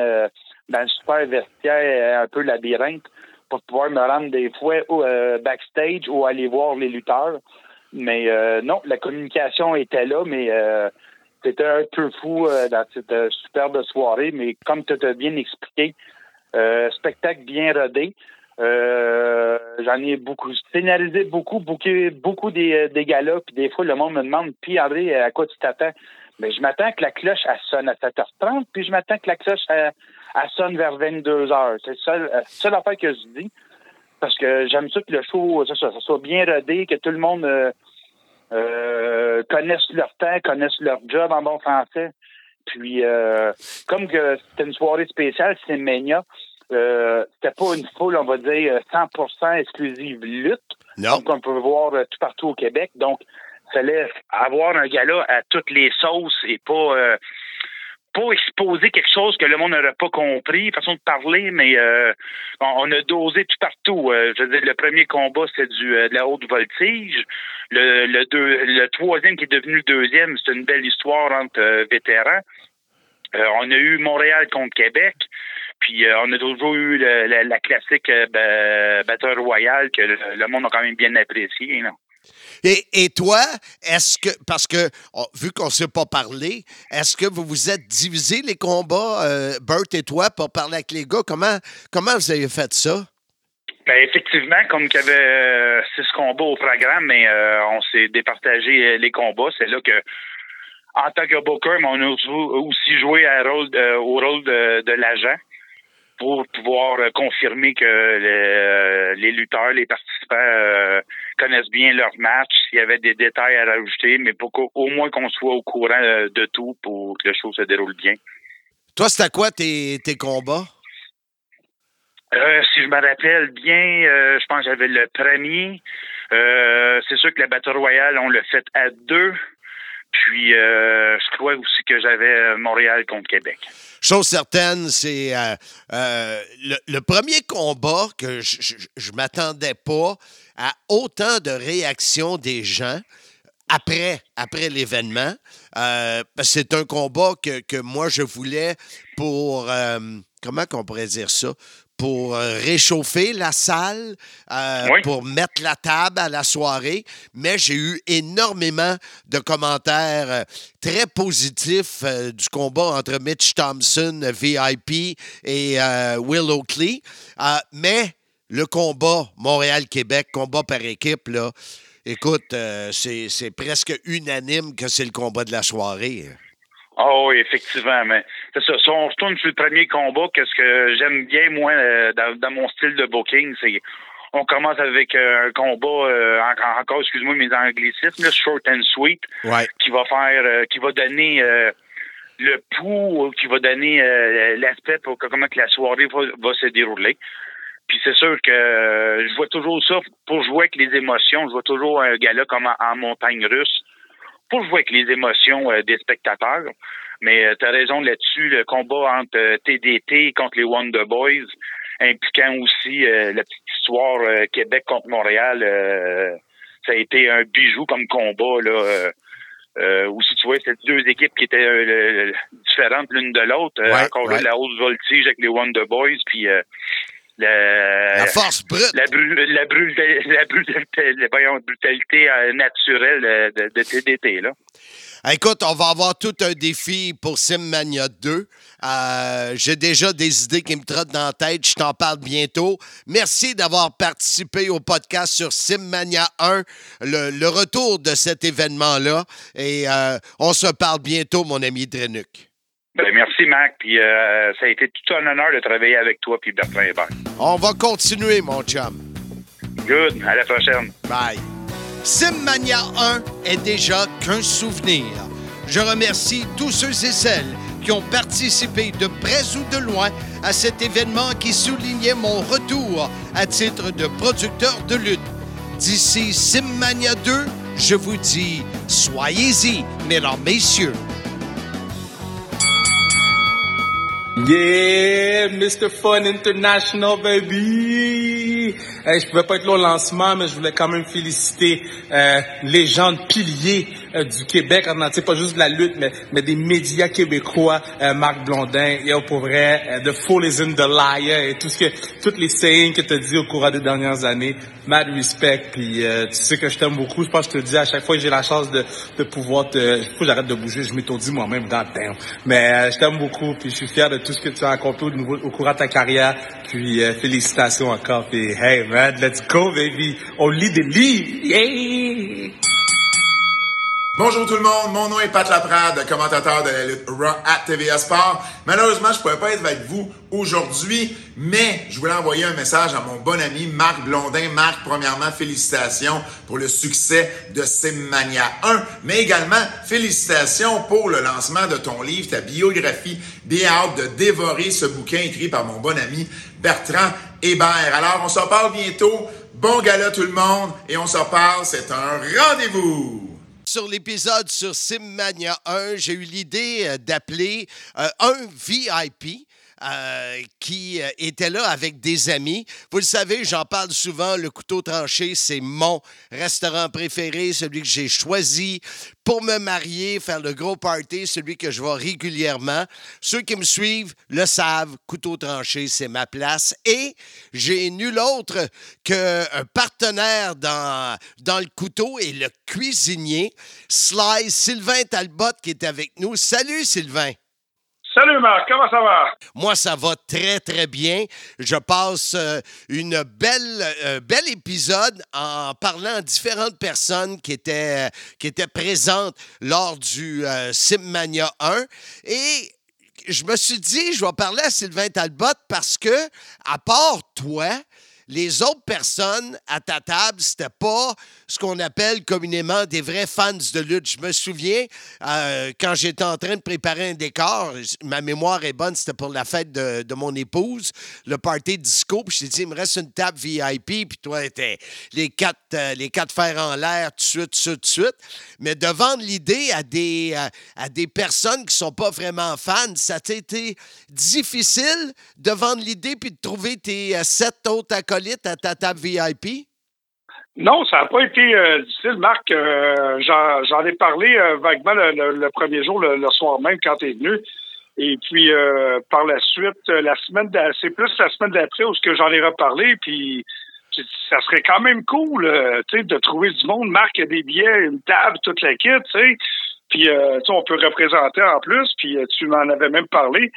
[SPEAKER 12] dans le super vestiaire euh, un peu labyrinthe pour pouvoir me rendre des fois euh, backstage ou aller voir les lutteurs. Mais euh, non, la communication était là, mais c'était un peu fou dans cette superbe soirée. Mais comme tu as bien expliqué, spectacle bien rodé. J'en ai beaucoup scénarisé beaucoup, beaucoup, beaucoup des, des galas, puis des fois le monde me demande Puis André, à quoi tu t'attends? Mais je m'attends que la cloche elle sonne à 7h30, puis je m'attends que la cloche elle sonne vers 22h. C'est ça la seule affaire que je dis. Parce que j'aime ça que le show, ça, ça, ça soit bien rodé, que tout le monde euh, euh, connaisse leur temps, connaisse leur job en bon français. Puis, euh, comme que c'était une soirée spéciale, c'est Mania, euh, c'était pas une foule, on va dire, 100% exclusive lutte,
[SPEAKER 1] Non.
[SPEAKER 12] comme on peut voir euh, tout partout au Québec. Donc, fallait avoir un gala à toutes les sauces et pas euh, pas exposer quelque chose que le monde n'aurait pas compris, façon de parler, mais euh, on, a dosé tout partout. Euh, je veux dire, le premier combat, c'est du euh, de la haute voltige. Le, troisième qui est devenu le deuxième, c'est une belle histoire entre vétérans. On a eu Montréal contre Québec. Puis on a toujours eu le- la, la classique ba- Battle Royale que le, le monde a quand même bien apprécié. là.
[SPEAKER 1] Et, et toi, est-ce que, parce que, on- vu qu'on ne s'est pas parlé, est-ce que vous vous êtes divisé les combats, euh, Bert et toi, pour parler avec les gars? Comment, comment vous avez fait ça?
[SPEAKER 12] Ben, effectivement, comme qu'il y avait euh, six combats au programme, mais euh, on s'est départagé euh, les combats. C'est là que, en tant que booker, on a aussi- joué rôle, au rôle de, l'agent pour pouvoir confirmer que le- les lutteurs, les participants connaissent bien leur match, s'il y avait des détails à rajouter, mais pour qu'au au moins qu'on soit au courant euh, de tout pour que le show se déroule bien.
[SPEAKER 1] Toi, c'était quoi tes, tes combats?
[SPEAKER 12] Euh, si je me rappelle bien, euh, je pense que j'avais le premier. Euh, c'est sûr que la Battle Royale, on l'a fait à deux. Puis, je crois aussi que j'avais Montréal contre Québec.
[SPEAKER 1] Chose certaine, c'est le, le premier combat que je ne m'attendais pas à autant de réactions des gens après, après l'événement. Euh, c'est un combat que, que moi, je voulais pour, euh, comment qu'on pourrait dire ça? Pour euh, réchauffer la salle, euh,
[SPEAKER 12] Oui.
[SPEAKER 1] pour mettre la table à la soirée. Mais j'ai eu énormément de commentaires euh, très positifs euh, du combat entre Mitch Thompson, VIP, et Will Oakley. Mais le combat Montréal-Québec, combat par équipe, là, écoute, euh, c'est presque unanime que c'est le combat de la soirée.
[SPEAKER 12] Oh, oui, effectivement, mais c'est ça. Si on retourne sur le premier combat, qu'est-ce que j'aime bien, moi, euh, dans, dans mon style de booking, c'est on commence avec euh, un combat, euh, encore, excuse-moi mes anglicismes, là, short and sweet,
[SPEAKER 1] Ouais.
[SPEAKER 12] qui va faire, euh, qui va donner le pouls, qui va donner l'aspect pour que, comment que la soirée va, va se dérouler. Puis c'est sûr que euh, je vois toujours ça pour jouer avec les émotions. Je vois toujours un gars-là comme en, en montagne russe pour jouer avec les émotions euh, des spectateurs. Mais tu as raison là-dessus, le combat entre euh, TDT contre les Wonder Boys, impliquant aussi euh, la petite histoire euh, Québec contre Montréal, euh, ça a été un bijou comme combat. là. euh, euh, aussi, tu vois, c'est deux équipes qui étaient euh, différentes l'une de l'autre. Euh,
[SPEAKER 1] Ouais,
[SPEAKER 12] encore là, la haute voltige avec les Wonder Boys, puis euh, la,
[SPEAKER 1] La force brute.
[SPEAKER 12] la, bru- la, brutalité, la, brutalité, la- voyons, brutalité euh, naturelle de, de TDT. Là.
[SPEAKER 1] Écoute, on va avoir tout un défi pour Simmania 2. Euh, J'ai déjà des idées qui me trottent dans la tête. Je t'en parle bientôt. Merci d'avoir participé au podcast sur Simmania 1, le, le retour de cet événement-là. Et euh, on se parle bientôt, mon ami Drenuc.
[SPEAKER 12] Ben, merci, Mac. Puis euh, ça a été tout un honneur de travailler avec toi puis Bertrand Hébert.
[SPEAKER 1] On va continuer, mon chum.
[SPEAKER 12] Good. À la prochaine.
[SPEAKER 1] Bye. Simmania 1 est déjà qu'un souvenir. Je remercie tous ceux et celles qui ont participé de près ou de loin à cet événement qui soulignait mon retour à titre de producteur de lutte. D'ici Simmania 2, je vous dis, soyez-y, mesdames, messieurs.
[SPEAKER 13] Yeah, Mr. Fun International, baby! Hey, je pouvais pas être là au lancement, mais je voulais quand même féliciter euh, les gens de piliers euh, du Québec en entier, pas juste de la lutte, mais, des médias québécois, euh, Marc Blondin, et pour vrai, euh, The Fool is in the Liar, et tout ce que, toutes les sayings que tu as dit au cours des dernières années, mad respect, puis euh, tu sais que je t'aime beaucoup, je pense que je te dis à chaque fois que j'ai la chance de, pouvoir te... Faut que j'arrête de bouger, je m'étourdis moi-même dans le temps. Mais je t'aime beaucoup, puis je suis fier de tout ce que tu as accompli au, cours de ta carrière, puis félicitations encore, puis hey man, let's go baby, on lit des livres, yeah!
[SPEAKER 14] Bonjour tout le monde, mon nom est Pat Laprade, commentateur de la lutte Raw à TVA Sport. Malheureusement, je ne pouvais pas être avec vous aujourd'hui, mais je voulais envoyer un message à mon bon ami Marc Blondin. Marc, premièrement, félicitations pour le succès de Simmania 1, mais également félicitations pour le lancement de ton livre, ta biographie. Bien hâte de dévorer ce bouquin écrit par mon bon ami Bertrand Hébert. Alors, on s'en parle bientôt. Bon gala tout le monde et on s'en parle, c'est un rendez-vous.
[SPEAKER 1] Sur l'épisode sur Simmania 1, j'ai eu l'idée euh, d'appeler euh, un VIP. Euh, qui euh, était là avec des amis. Vous le savez, j'en parle souvent, le couteau tranché, c'est mon restaurant préféré, celui que j'ai choisi pour me marier, faire le gros party, celui que je vois régulièrement. Ceux qui me suivent le savent, couteau tranché, c'est ma place. Et j'ai nul autre qu'un partenaire dans, dans le couteau et le cuisinier, Sly Sylvain Talbot, qui est avec nous. Salut Sylvain!
[SPEAKER 15] Salut Marc, comment ça va?
[SPEAKER 1] Moi, ça va très, très bien. Je passe euh, une belle, euh, bel épisode en parlant à différentes personnes qui étaient, qui étaient présentes lors du euh, Simmania 1. Et je me suis dit, je vais parler à Sylvain Talbot parce que, à part toi, les autres personnes à ta table, c'était pas ce qu'on appelle communément des vrais fans de lutte. Je me souviens, euh, quand j'étais en train de préparer un décor, ma mémoire est bonne, c'était pour la fête de, de mon épouse, le party disco, puis je t'ai dit, il me reste une table VIP, puis toi, t'es les quatre, euh, les quatre fers en l'air, tout de suite, tout de suite. Mais de vendre l'idée à des, à des personnes qui sont pas vraiment fans, ça t'a été difficile de vendre l'idée puis de trouver tes euh, sept autres acolytes à ta table VIP?
[SPEAKER 15] Non, ça n'a pas été euh, difficile, Marc. Euh, J'en ai parlé euh, vaguement le, premier jour, le, soir même, quand tu es venu. Et puis, par la suite, la semaine, c'est plus la semaine d'après où j'en ai reparlé. Puis, ça serait quand même cool, de trouver du monde. Marc, a des billets, une table, toute la kit, sais. Puis, on peut représenter en plus. Puis, tu m'en avais même parlé.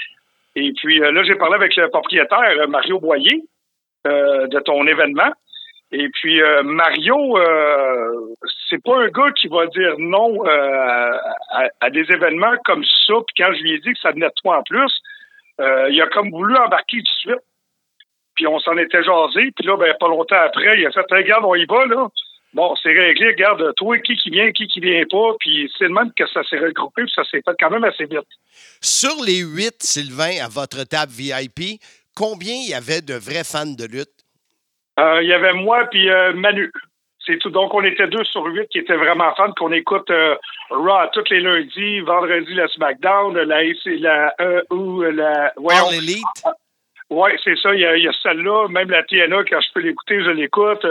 [SPEAKER 15] Et puis, là, j'ai parlé avec le propriétaire, Mario Boyer, de ton événement. Et puis euh, Mario, euh, c'est pas un gars qui va dire non euh, à, des événements comme ça. Puis quand je lui ai dit que ça venait de toi en plus, euh, il a comme voulu embarquer tout de suite. Puis on s'en était jasé. Puis là, ben, pas longtemps après, il a fait Regarde, on y va, là. Bon, c'est réglé, regarde, toi, qui qui vient, qui qui vient pas. Puis c'est le même que ça s'est regroupé, puis ça s'est fait quand même assez vite.
[SPEAKER 1] Sur les huit, Sylvain, à votre table VIP, combien il y avait de vrais fans de lutte?
[SPEAKER 15] Euh, Il y avait moi puis euh, Manu. C'est tout. Donc, on était deux sur huit qui étaient vraiment fans, qu'on écoute euh, Raw tous les lundis, vendredi le SmackDown, la, la, ou la, voyons.
[SPEAKER 1] Elite?
[SPEAKER 15] Oui, c'est ça. Il y a, il y a celle-là. Même la TNA, quand je peux l'écouter, je l'écoute.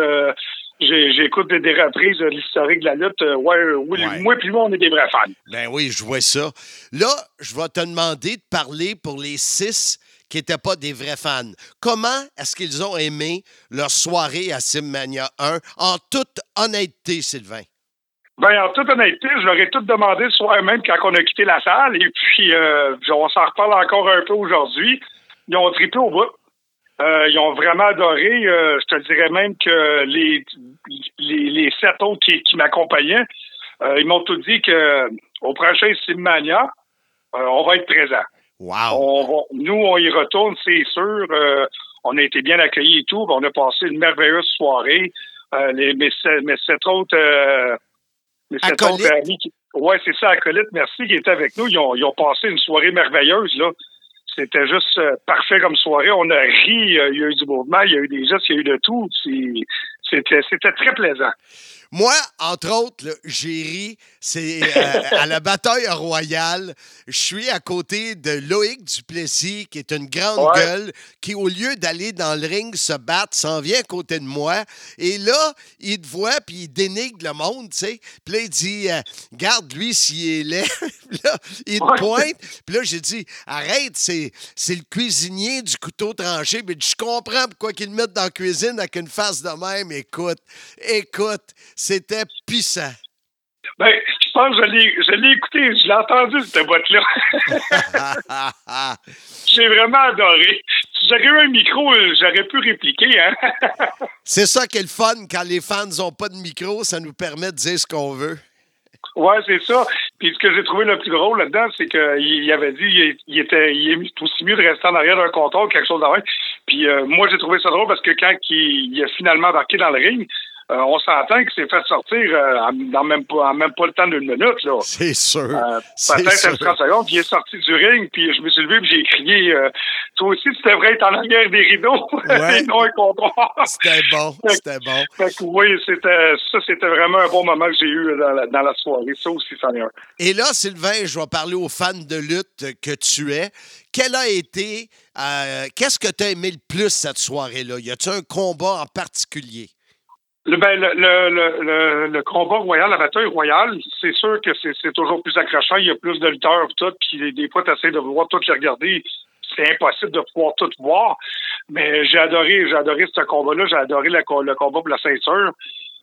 [SPEAKER 15] J'écoute des, des reprises de l'historique de la lutte. Ouais, oui,
[SPEAKER 1] Ouais.
[SPEAKER 15] moi puis moi, on est des vrais fans.
[SPEAKER 1] Ben oui, je vois ça. Là, je vais te demander de parler pour les six qui n'étaient pas des vrais fans. Comment est-ce qu'ils ont aimé leur soirée à Simmania 1? En toute honnêteté, Sylvain.
[SPEAKER 15] Ben, en toute honnêteté, je leur ai tout demandé le soir même quand on a quitté la salle. Et puis, euh, on s'en reparle encore un peu aujourd'hui. Ils ont trippé au bout. Euh, ils ont vraiment adoré. Euh, je te dirais même que les, les, sept autres qui, m'accompagnaient, ils m'ont tout dit que au prochain Simmania, on va être présent.
[SPEAKER 1] Wow!
[SPEAKER 15] On va- nous, on y retourne, c'est sûr. Euh, on a été bien accueillis et tout. On a passé une merveilleuse soirée. Euh, les, mes, sept- mes sept autres, euh,
[SPEAKER 1] Acolytes.
[SPEAKER 15] autres amis qui- Ouais, c'est ça, acolytes, merci, qui étaient avec nous. Ils ont, ils ont passé une soirée merveilleuse, là. C'était juste euh, parfait comme soirée. On a ri, il y a eu du mouvement, il y a eu des gestes, il y a eu de tout. C'était très plaisant.
[SPEAKER 1] Moi, entre autres, j'ai ri. C'est euh, *laughs* à la bataille royale. Je suis à côté de Loïc Duplessis, qui est une grande
[SPEAKER 15] Ouais.
[SPEAKER 1] gueule, qui, au lieu d'aller dans le ring se battre, s'en vient à côté de moi. Et là, il te voit, puis il dénigre le monde, tu sais. Puis là, il dit euh, Garde, lui, s'il est laid. *laughs* Puis là, il te
[SPEAKER 15] Ouais.
[SPEAKER 1] pointe. Puis là, j'ai dit Arrête, c'est le cuisinier du couteau tranché. Mais je comprends pourquoi qu'ils le mettent dans la cuisine avec une face de même. Écoute, écoute, c'était puissant.
[SPEAKER 15] Ben, je pense que je l'ai écouté, je l'ai entendu, cette boîte-là. *laughs* J'ai vraiment adoré. Si j'avais eu un micro, j'aurais pu répliquer, hein? *laughs*
[SPEAKER 1] C'est ça qui est le fun quand les fans n'ont pas de micro, ça nous permet de dire ce qu'on veut.
[SPEAKER 15] ouais, c'est ça. Puis ce que j'ai trouvé le plus drôle là-dedans, c'est qu'il avait dit il, il était il est aussi mieux de rester en arrière d'un comptoir ou quelque chose d'avant. Puis euh, moi, j'ai trouvé ça drôle parce que quand il, il a finalement embarqué dans le ring, euh, on s'entend qu'il s'est fait sortir euh, en, dans même pas, en même pas le temps d'une minute. là.
[SPEAKER 1] C'est sûr.
[SPEAKER 15] Euh,
[SPEAKER 1] C'est
[SPEAKER 15] Peut-être
[SPEAKER 1] sûr.
[SPEAKER 15] à 30 secondes, puis il est sorti du ring, puis je me suis levé, puis j'ai crié Toi aussi, tu devrais être en arrière des rideaux, *laughs*
[SPEAKER 1] Ouais.
[SPEAKER 15] et non.
[SPEAKER 1] C'était bon, c'était bon.
[SPEAKER 15] Fait que oui, c'était ça, c'était vraiment un bon moment que j'ai eu dans la, dans la soirée. Ça aussi, c'en est un.
[SPEAKER 1] Et là, Sylvain, je vais parler aux fans de lutte que tu es. Quel a été, qu'est-ce que tu as aimé le plus cette soirée-là? Y a-t-il un combat en particulier?
[SPEAKER 15] Le, ben, le, le, le, combat royal, la bataille royale, c'est sûr que c'est toujours plus accrochant. Il y a plus de lutteurs tout, puis des fois, tu essaies de vouloir tout les regarder. C'est impossible de pouvoir tout voir. Mais j'ai adoré, j'ai adoré ce combat-là. J'ai adoré le, co- le combat pour la ceinture.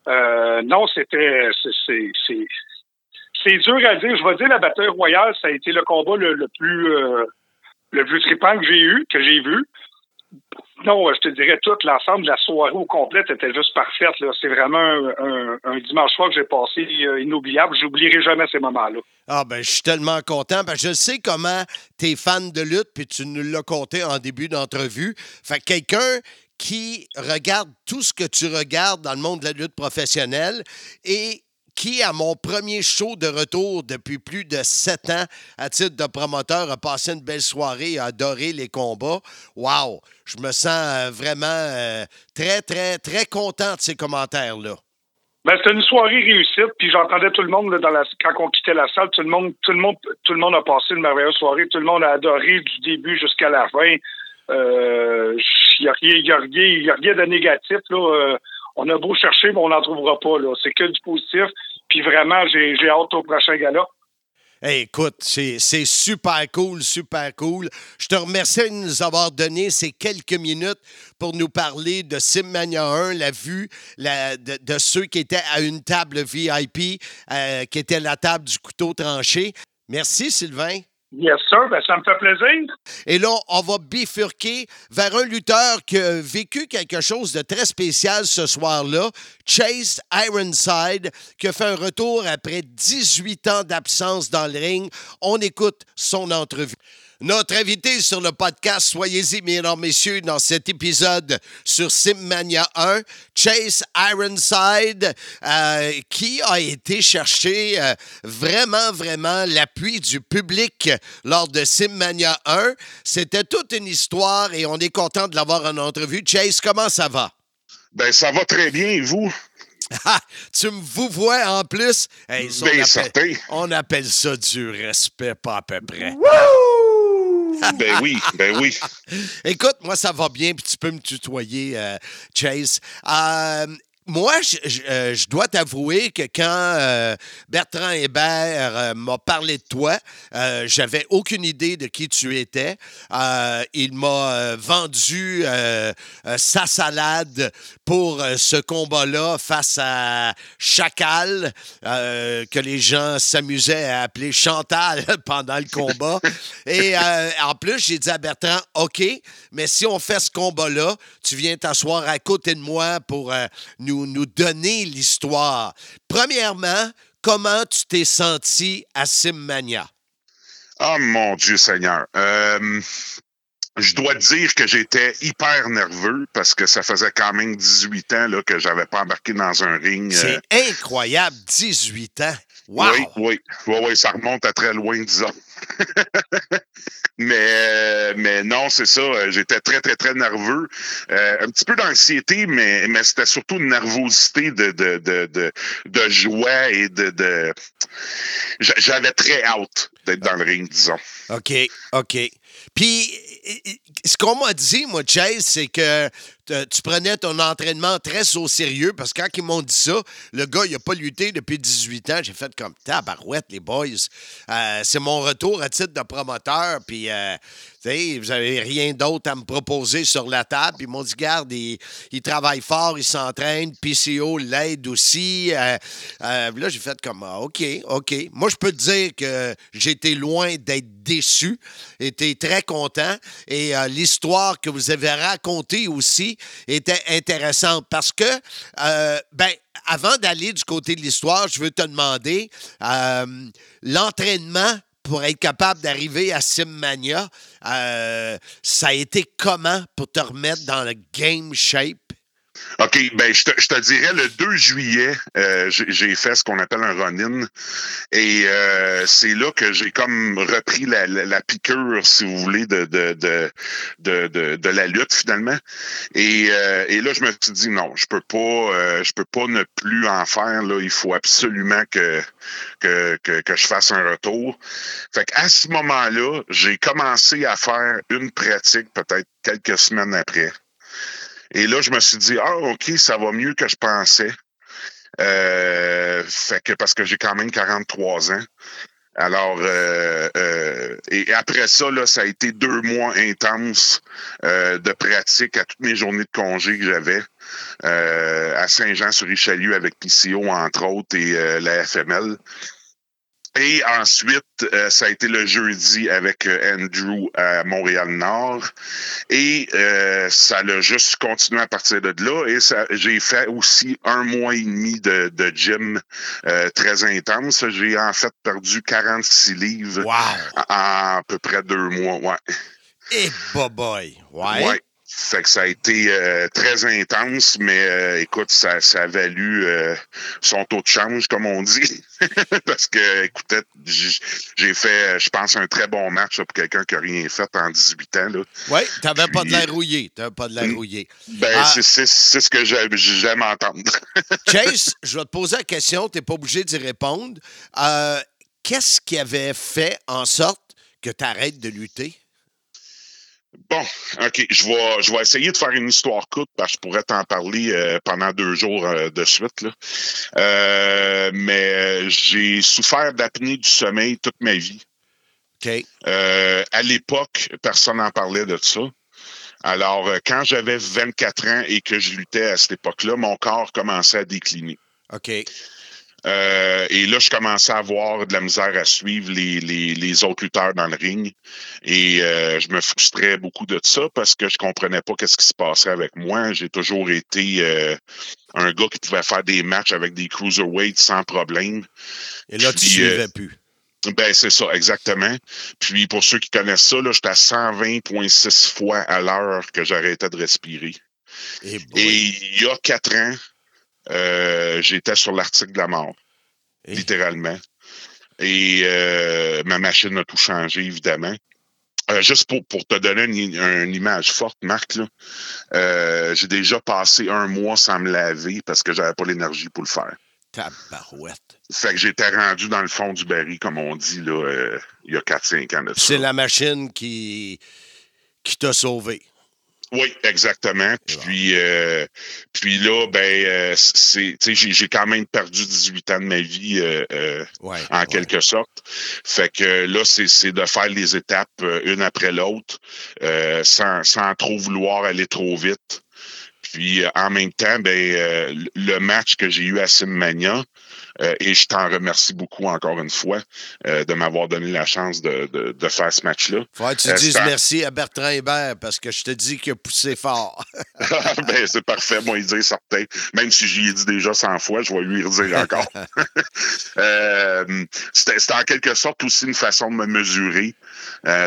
[SPEAKER 15] Euh, non, c'était. c'est- dur à dire. Je vais dire la bataille royale, ça a été le combat le, le plus euh, le plus trippant que j'ai eu, que j'ai vu. Non, je te dirais tout l'ensemble de la soirée au complet était juste parfaite. C'est vraiment un, dimanche soir que j'ai passé euh, inoubliable. J'oublierai jamais ces moments-là.
[SPEAKER 1] Ah ben, je suis tellement content que je sais comment tu es fan de lutte puis tu nous l'as compté en début d'entrevue. Fait que quelqu'un qui regarde tout ce que tu regardes dans le monde de la lutte professionnelle et qui, à mon premier show de retour depuis plus de sept ans, à titre de promoteur, a passé une belle soirée, a adoré les combats. Wow! Je me sens euh, vraiment euh, très, très, très content de ces commentaires-là.
[SPEAKER 15] Ben, c'était une soirée réussite, puis j'entendais tout le monde là, dans la, quand on quittait la salle, tout le monde, tout le monde, tout le monde a passé une merveilleuse soirée, tout le monde a adoré du début jusqu'à la fin. Il euh, n'y a, a, a rien de négatif. Là. On a beau chercher, mais on n'en trouvera pas. C'est que du positif. Puis vraiment, j'ai, hâte au prochain gala.
[SPEAKER 1] Écoute, c'est, super cool, super cool. Je te remercie de nous avoir donné ces quelques minutes pour nous parler de Simmania 1, la vue de, ceux qui étaient à une table VIP, euh, qui était la table du couteau tranché. Merci, Sylvain.
[SPEAKER 15] Yes, sir. Ben, ça me fait plaisir.
[SPEAKER 1] Et là, on va bifurquer vers un lutteur qui a vécu quelque chose de très spécial ce soir-là, Chase Ironside, qui fait un retour après 18 ans d'absence dans le ring. On écoute son entrevue. Notre invité sur le podcast, soyez-y, mesdames, messieurs, dans cet épisode sur Simmania 1, Chase Ironside, euh, qui a été chercher euh, vraiment, vraiment l'appui du public lors de Simmania 1. C'était toute une histoire et on est content de l'avoir en entrevue. Chase, comment ça va?
[SPEAKER 16] Ben, ça va très bien, et vous?
[SPEAKER 1] Ah, tu me vous vois en plus?
[SPEAKER 16] Hey, on,
[SPEAKER 1] appelle, on appelle ça du respect, pas à peu près.
[SPEAKER 16] Ben oui, ben oui.
[SPEAKER 1] Écoute, moi, ça va bien, puis tu peux me tutoyer, euh, Chase. Euh, moi, euh, je dois t'avouer que quand euh, Bertrand Hébert euh, m'a parlé de toi, j'avais aucune idée de qui tu étais. Il m'a vendu sa salade pour ce combat-là face à Chacal, que les gens s'amusaient à appeler Chantal *laughs* pendant le combat. Et en plus, j'ai dit à Bertrand, OK, mais si on fait ce combat-là, tu viens t'asseoir à côté de moi pour nous nous, donner l'histoire. Premièrement, comment tu t'es senti à Simmania?
[SPEAKER 16] Oh mon Dieu Seigneur. Euh, je dois dire que j'étais hyper nerveux parce que ça faisait quand même 18 ans là, que j'avais pas embarqué dans un ring.
[SPEAKER 1] C'est euh... incroyable, 18 ans. Wow.
[SPEAKER 16] Oui, oui, oui, oui, ça remonte à très loin, disons. *laughs* mais, mais non, c'est ça. J'étais très, très, très nerveux. Euh, un petit peu d'anxiété, mais, mais c'était surtout une nervosité de, de, de, de, de joie et de. de... J'avais très hâte d'être dans le ring, disons.
[SPEAKER 1] OK, OK. Puis, ce qu'on m'a dit, moi, Chase, c'est que tu prenais ton entraînement très au sérieux parce que quand ils m'ont dit ça, le gars, il n'a pas lutté depuis 18 ans. J'ai fait comme tabarouette, les boys. Euh, c'est mon retour à titre de promoteur. Puis, euh, vous n'avez rien d'autre à me proposer sur la table. Puis ils m'ont dit, garde, il, il travaille fort, il s'entraîne. PCO l'aide aussi. Euh, là, j'ai fait comme, ah, OK, OK. Moi, je peux te dire que j'étais loin d'être déçu. J'étais très content. Et l'histoire que vous avez racontée aussi, était intéressante parce que, euh, ben, avant d'aller du côté de l'histoire, je veux te demander euh, l'entraînement pour être capable d'arriver à Simmania, euh, ça a été comment pour te remettre dans le game shape?
[SPEAKER 16] OK, ben je te, je te dirais le 2 juillet, euh, j'ai fait ce qu'on appelle un run-in. Et euh, c'est là que j'ai comme repris la, la, la, piqûre, si vous voulez, de, de, de, de, de la lutte finalement. Et, euh, et là, je me suis dit non, je peux pas euh, je peux pas ne plus en faire. Là. Il faut absolument que, que, que, que je fasse un retour. Fait qu'à ce moment-là, j'ai commencé à faire une pratique peut-être quelques semaines après. Et là, je me suis dit, ah, OK, ça va mieux que je pensais. Euh, fait que parce que j'ai quand même 43 ans. Alors, euh, euh, et après ça, là, ça a été deux mois intenses euh, de pratique à toutes mes journées de congé que j'avais euh, à Saint-Jean-sur-Richelieu avec PCO, entre autres, et euh, la FML. Et ensuite, euh, ça a été le jeudi avec euh, Andrew à Montréal-Nord. Et euh, ça l'a juste continué à partir de là. Et ça, j'ai fait aussi un mois et demi de, de gym euh, très intense. J'ai en fait perdu 46 livres
[SPEAKER 1] wow.
[SPEAKER 16] en, en à peu près deux mois. Ouais.
[SPEAKER 1] Et hey, boy, ouais.
[SPEAKER 16] ouais. Fait que ça a été euh, très intense, mais euh, écoute, ça, ça a valu euh, son taux de change, comme on dit. *laughs* Parce que, écoutez, j'ai fait, je pense, un très bon match là, pour quelqu'un qui n'a rien fait en 18 ans.
[SPEAKER 1] Oui, t'avais pas de l'air rouillé. T'avais pas de l'air rouillé.
[SPEAKER 16] Ben,
[SPEAKER 1] Ah,
[SPEAKER 16] c'est- ce que j'aime entendre. *laughs*
[SPEAKER 1] Chase, je vais te poser la question, tu n'es pas obligé d'y répondre. Qu'est-ce qui avait fait en sorte que tu arrêtes de lutter?
[SPEAKER 16] Bon, OK, je vais, je vais essayer de faire une histoire courte parce que je pourrais t'en parler euh, pendant deux jours euh, de suite. Là. Euh, mais j'ai souffert d'apnée du sommeil toute ma vie.
[SPEAKER 1] OK.
[SPEAKER 16] À l'époque, personne n'en parlait de ça. Alors, quand j'avais 24 ans et que je luttais à cette époque-là, mon corps commençait à décliner.
[SPEAKER 1] OK.
[SPEAKER 16] Euh, et là, je commençais à avoir de la misère à suivre les, les, les autres lutteurs dans le ring. Et euh, je me frustrais beaucoup de ça parce que je comprenais pas qu'est-ce qui se passait avec moi. J'ai toujours été euh, un gars qui pouvait faire des matchs avec des cruiserweights sans problème.
[SPEAKER 1] Et là, tu
[SPEAKER 16] Puis,
[SPEAKER 1] suivais
[SPEAKER 16] euh,
[SPEAKER 1] plus.
[SPEAKER 16] Ben, c'est ça, exactement. Puis, pour ceux qui connaissent ça, là, j'étais à 120,6 fois à l'heure que j'arrêtais de respirer.
[SPEAKER 1] Et,
[SPEAKER 16] il y a quatre ans, euh, j'étais sur l'article de la mort, littéralement. Et euh, ma machine a tout changé, évidemment. Euh, juste pour, pour te donner une, une image forte, Marc, là, j'ai déjà passé un mois sans me laver parce que j'avais pas l'énergie pour le faire.
[SPEAKER 1] Tabarouette.
[SPEAKER 16] Fait que j'étais rendu dans le fond du baril, comme on dit, là, il y a 4-5 ans de ça.
[SPEAKER 1] C'est la machine qui, qui t'a sauvé.
[SPEAKER 16] Oui, exactement. Puis, euh, puis là, ben, euh, c'est, tu sais, j'ai, j'ai quand même perdu 18 ans de ma vie euh, euh, en quelque sorte. Fait que là, c'est, c'est de faire les étapes euh, une après l'autre, euh, sans, sans trop vouloir aller trop vite. Puis euh, en même temps, ben, euh, le match que j'ai eu à Simmania, euh, et je t'en remercie beaucoup encore une fois euh, de m'avoir donné la chance de, de, de faire ce match-là.
[SPEAKER 1] Faudrait que tu
[SPEAKER 16] Euh,
[SPEAKER 1] dises merci à Bertrand Hébert parce que je te dis qu'il a poussé fort. *laughs* *laughs*
[SPEAKER 16] ben, c'est parfait, moi, il dit certain. Même si j'y ai dit déjà 100 fois, je vais lui redire encore. *laughs* C'était c'était en quelque sorte aussi une façon de me mesurer,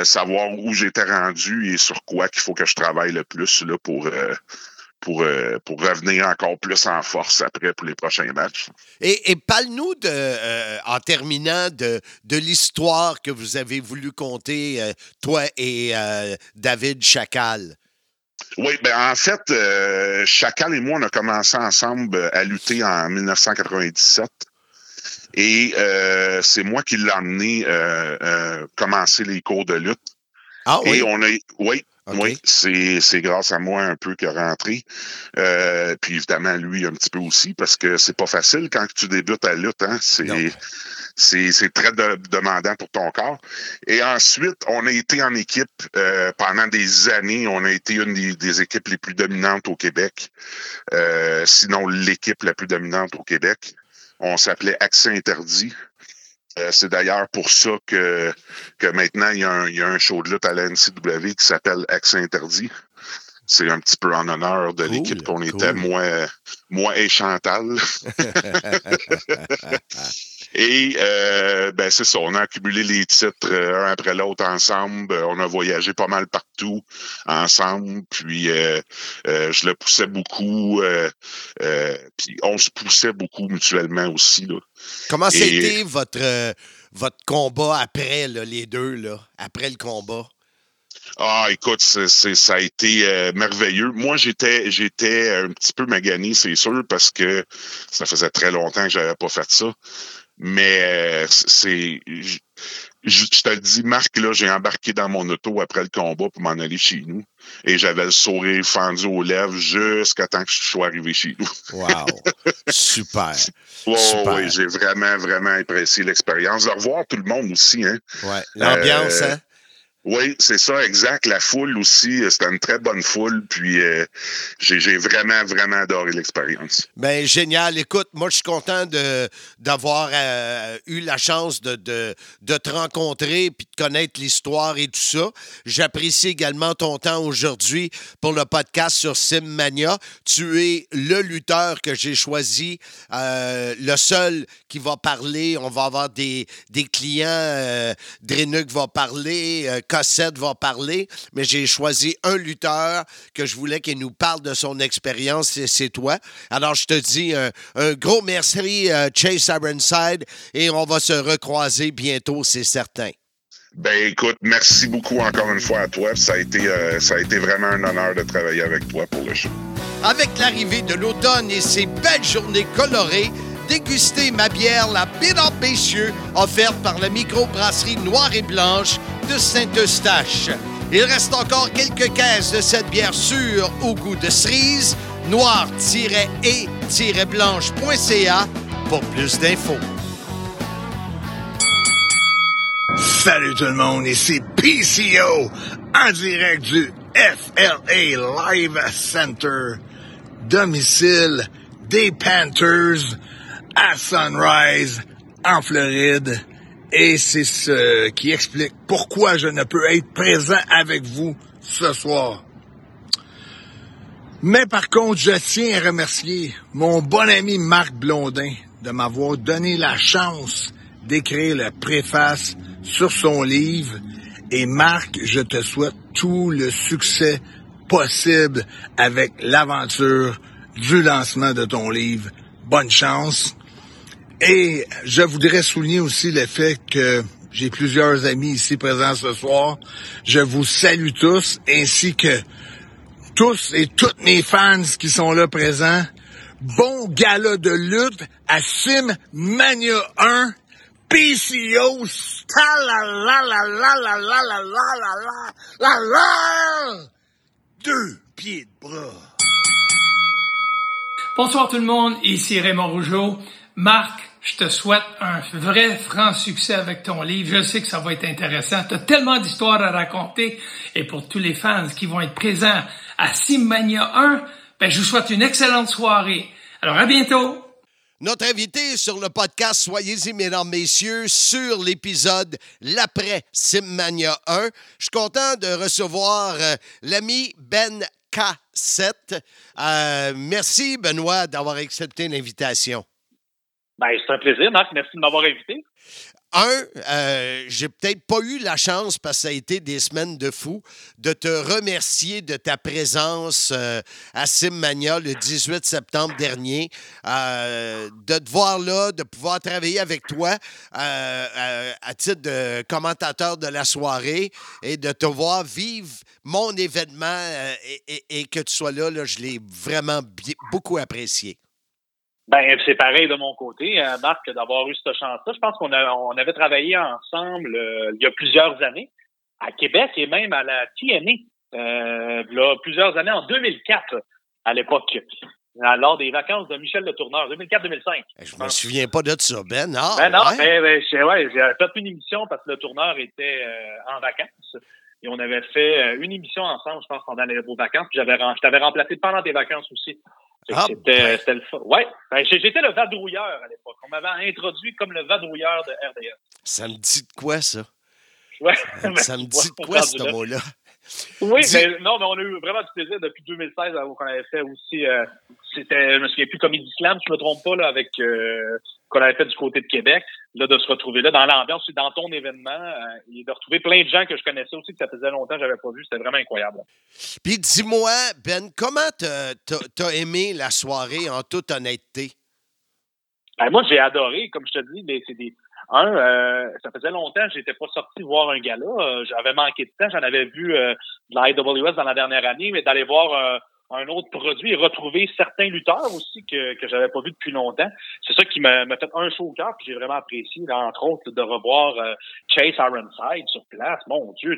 [SPEAKER 16] savoir où j'étais rendu et sur quoi qu'il faut que je travaille le plus là, pour, pour, euh, pour revenir encore plus en force après pour les prochains matchs.
[SPEAKER 1] Et, et parle-nous, de, euh, en terminant, de, de l'histoire que vous avez voulu conter, euh, toi et David Chacal.
[SPEAKER 16] Oui, ben en fait, Chacal et moi, on a commencé ensemble à lutter en 1997. Et c'est moi qui l'ai emmené commencer les cours de lutte.
[SPEAKER 1] Ah oui?
[SPEAKER 16] Et on a, oui, oui, c'est, c'est grâce à moi un peu qu'il est rentré. Euh, puis évidemment, lui un petit peu aussi, parce que c'est pas facile quand tu débutes à lutte. Hein? C'est, c'est, c'est très de- demandant pour ton corps. Et ensuite, on a été en équipe euh, pendant des années. On a été une des, des équipes les plus dominantes au Québec. Euh, sinon, l'équipe la plus dominante au Québec. On s'appelait Accès Interdit. Euh, c'est d'ailleurs pour ça que, que maintenant, il y, a un, il y a un show de lutte à la NCW qui s'appelle Accès Interdit. C'est un petit peu en honneur de l'équipe qu'on était, moi, moi et Chantal. *laughs* *laughs* Et euh, ben c'est ça, on a accumulé les titres euh, un après l'autre ensemble. On a voyagé pas mal partout ensemble. Puis euh, je le poussais beaucoup. puis on se poussait beaucoup mutuellement aussi. Là.
[SPEAKER 1] Comment ça a
[SPEAKER 16] Et-
[SPEAKER 1] été votre, votre combat après, là, les deux, là, après le combat?
[SPEAKER 16] Ah, écoute, c'est, c'est- ça a été euh, merveilleux. Moi, j'étais, j'étais un petit peu magané, c'est sûr, parce que ça faisait très longtemps que j'avais pas fait ça. Mais euh, c'est, je te le dis, Marc, là, j'ai embarqué dans mon auto après le combat pour m'en aller chez nous, et j'avais le sourire fendu aux lèvres jusqu'à temps que je sois arrivé chez nous.
[SPEAKER 1] Wow! *laughs* Super!
[SPEAKER 16] Ouais, j'ai vraiment, vraiment apprécié l'expérience. De revoir tout le monde aussi, hein.
[SPEAKER 1] Ouais. L'ambiance,
[SPEAKER 16] Euh,
[SPEAKER 1] hein?
[SPEAKER 16] Oui, c'est ça, exact. La foule aussi, euh, c'était une très bonne foule. Puis euh, j'ai vraiment, vraiment adoré l'expérience.
[SPEAKER 1] Ben génial. Écoute, moi, je suis content d'avoir euh, eu la chance de, de, te rencontrer puis de connaître l'histoire et tout ça. J'apprécie également ton temps aujourd'hui pour le podcast sur Simmania. Tu es le lutteur que j'ai choisi, le seul qui va parler. On va avoir des, des clients. Drenuk va parler. Euh, Cossette va parler, mais j'ai choisi un lutteur que je voulais qu'il nous parle de son expérience, et c'est toi. Alors, je te dis un, un gros merci, euh, Chase Ironside, et on va se recroiser bientôt, c'est certain.
[SPEAKER 16] Ben écoute, merci beaucoup encore une fois à toi. Ça a été, euh, ça a été vraiment un honneur de travailler avec toi pour le show.
[SPEAKER 1] Avec l'arrivée de l'automne et ses belles journées colorées, dégustez ma bière, la Bidon Messieurs, offerte par la microbrasserie Noire et Blanche de Saint-Eustache. Il reste encore quelques caisses de cette bière sûre au goût de cerise, noire-et-blanche.ca pour plus d'infos.
[SPEAKER 11] Salut tout le monde, ici PCO en direct du FLA Live Center, domicile des Panthers à Sunrise en Floride. Et c'est ce qui explique pourquoi je ne peux être présent avec vous ce soir. Mais par contre, je tiens à remercier mon bon ami Marc Blondin de m'avoir donné la chance d'écrire le préface sur son livre. Et Marc, je te souhaite tout le succès possible avec l'aventure du lancement de ton livre. Bonne chance. Et je voudrais souligner aussi le fait que j'ai plusieurs amis ici présents ce soir. Je vous salue tous, ainsi que tous et toutes mes fans qui sont là présents. Bon gala de lutte à Sim Mania 1 PCO, la la la la la la la la la la la la deux pieds de bras.
[SPEAKER 17] Bonsoir tout le monde, ici Raymond Rougeau. Marc, je te souhaite un vrai franc succès avec ton livre. Je sais que ça va être intéressant. Tu as tellement d'histoires à raconter. Et pour tous les fans qui vont être présents à Simmania 1, ben, je vous souhaite une excellente soirée. Alors à bientôt!
[SPEAKER 1] Notre invité sur le podcast, soyez-y, mesdames, messieurs, sur l'épisode L'après Simmania 1. Je suis content de recevoir euh, l'ami Ben K7. Euh, merci, Benoît, d'avoir accepté l'invitation.
[SPEAKER 12] Ben, c'est un plaisir, Marc. Merci de m'avoir invité.
[SPEAKER 1] Un, euh, j'ai peut-être pas eu la chance, parce que ça a été des semaines de fou, de te remercier de ta présence euh, à Simmania le 18 septembre dernier, euh, de te voir là, de pouvoir travailler avec toi euh, à titre de commentateur de la soirée et de te voir vivre mon événement et, et- que tu sois là, là je l'ai vraiment beaucoup apprécié.
[SPEAKER 12] Ben, c'est pareil de mon côté, euh, Marc, d'avoir eu cette chance-là. Je pense qu'on a- on avait travaillé ensemble euh, il y a plusieurs années à Québec et même à la TNA, euh, là, plusieurs années, en 2004 à l'époque, lors des vacances de Michel Le Tourneur, 2004-2005.
[SPEAKER 1] Je me souviens pas de ça, Ben. Ah,
[SPEAKER 12] Ben non,
[SPEAKER 1] ouais?
[SPEAKER 12] ben, ben, j'ai ouais, fait une émission parce que le tourneur était euh, en vacances. Et on avait fait une émission ensemble, je pense, pendant les, vos vacances. Puis j'avais, je t'avais remplacé pendant tes vacances aussi.
[SPEAKER 1] Ah,
[SPEAKER 12] c'était, c'était le fun. Ouais, ben, j'étais le vadrouilleur à l'époque. On m'avait introduit comme le vadrouilleur de RDS.
[SPEAKER 1] Ça me dit de quoi, ça?
[SPEAKER 12] Ouais.
[SPEAKER 1] Ça me dit de quoi, *laughs* ce mot-là?
[SPEAKER 12] Oui, mais non, mais on a eu vraiment du plaisir depuis 2016 avant qu'on avait fait aussi. euh, c'était, je me souviens plus, Comedy Slam, si je me trompe pas, là, avec euh, qu'on avait fait du côté de Québec, là, de se retrouver là dans l'ambiance, dans ton événement, euh, et de retrouver plein de gens que je connaissais aussi que ça faisait longtemps que j'avais pas vu. C'était vraiment incroyable.
[SPEAKER 1] Puis dis-moi, Ben, comment t'as aimé la soirée en toute honnêteté?
[SPEAKER 12] Ben, moi, j'ai adoré, comme je te dis, c'est des. Un, euh, ça faisait longtemps que j'étais pas sorti voir un gala. Euh, J'avais manqué de temps. J'en avais vu euh, de la IWS dans la dernière année, mais d'aller voir euh, un autre produit et retrouver certains lutteurs aussi que, que j'avais pas vu depuis longtemps. C'est ça qui m'a m'a fait un chaud au cœur, puis j'ai vraiment apprécié, là, entre autres, de revoir euh, Chase Ironside sur place. Mon Dieu,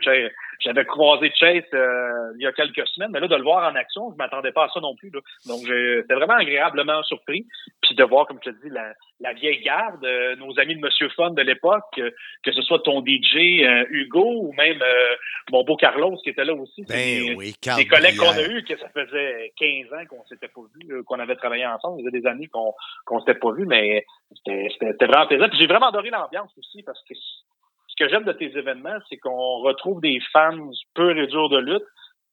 [SPEAKER 12] j'avais croisé Chase euh, il y a quelques semaines, mais là, de le voir en action, je m'attendais pas à ça non plus. Là. Donc, j'ai- c'était vraiment agréablement surpris. Puis de voir, comme je te dis, la, la vieille garde, euh, nos amis de Monsieur Fun de l'époque, euh, que ce soit ton DJ euh, Hugo ou même euh, mon beau Carlos qui était là aussi.
[SPEAKER 1] Ben
[SPEAKER 12] des,
[SPEAKER 1] oui,
[SPEAKER 12] des
[SPEAKER 1] Carl
[SPEAKER 12] collègues qu'on a eus, que ça faisait 15 ans qu'on s'était pas vus, là, qu'on avait travaillé ensemble. Ça faisait des années qu'on s'était pas vus, mais c'était vraiment plaisant. Puis j'ai vraiment adoré l'ambiance aussi parce que ce que j'aime de tes événements, c'est qu'on retrouve des fans purs et durs de lutte.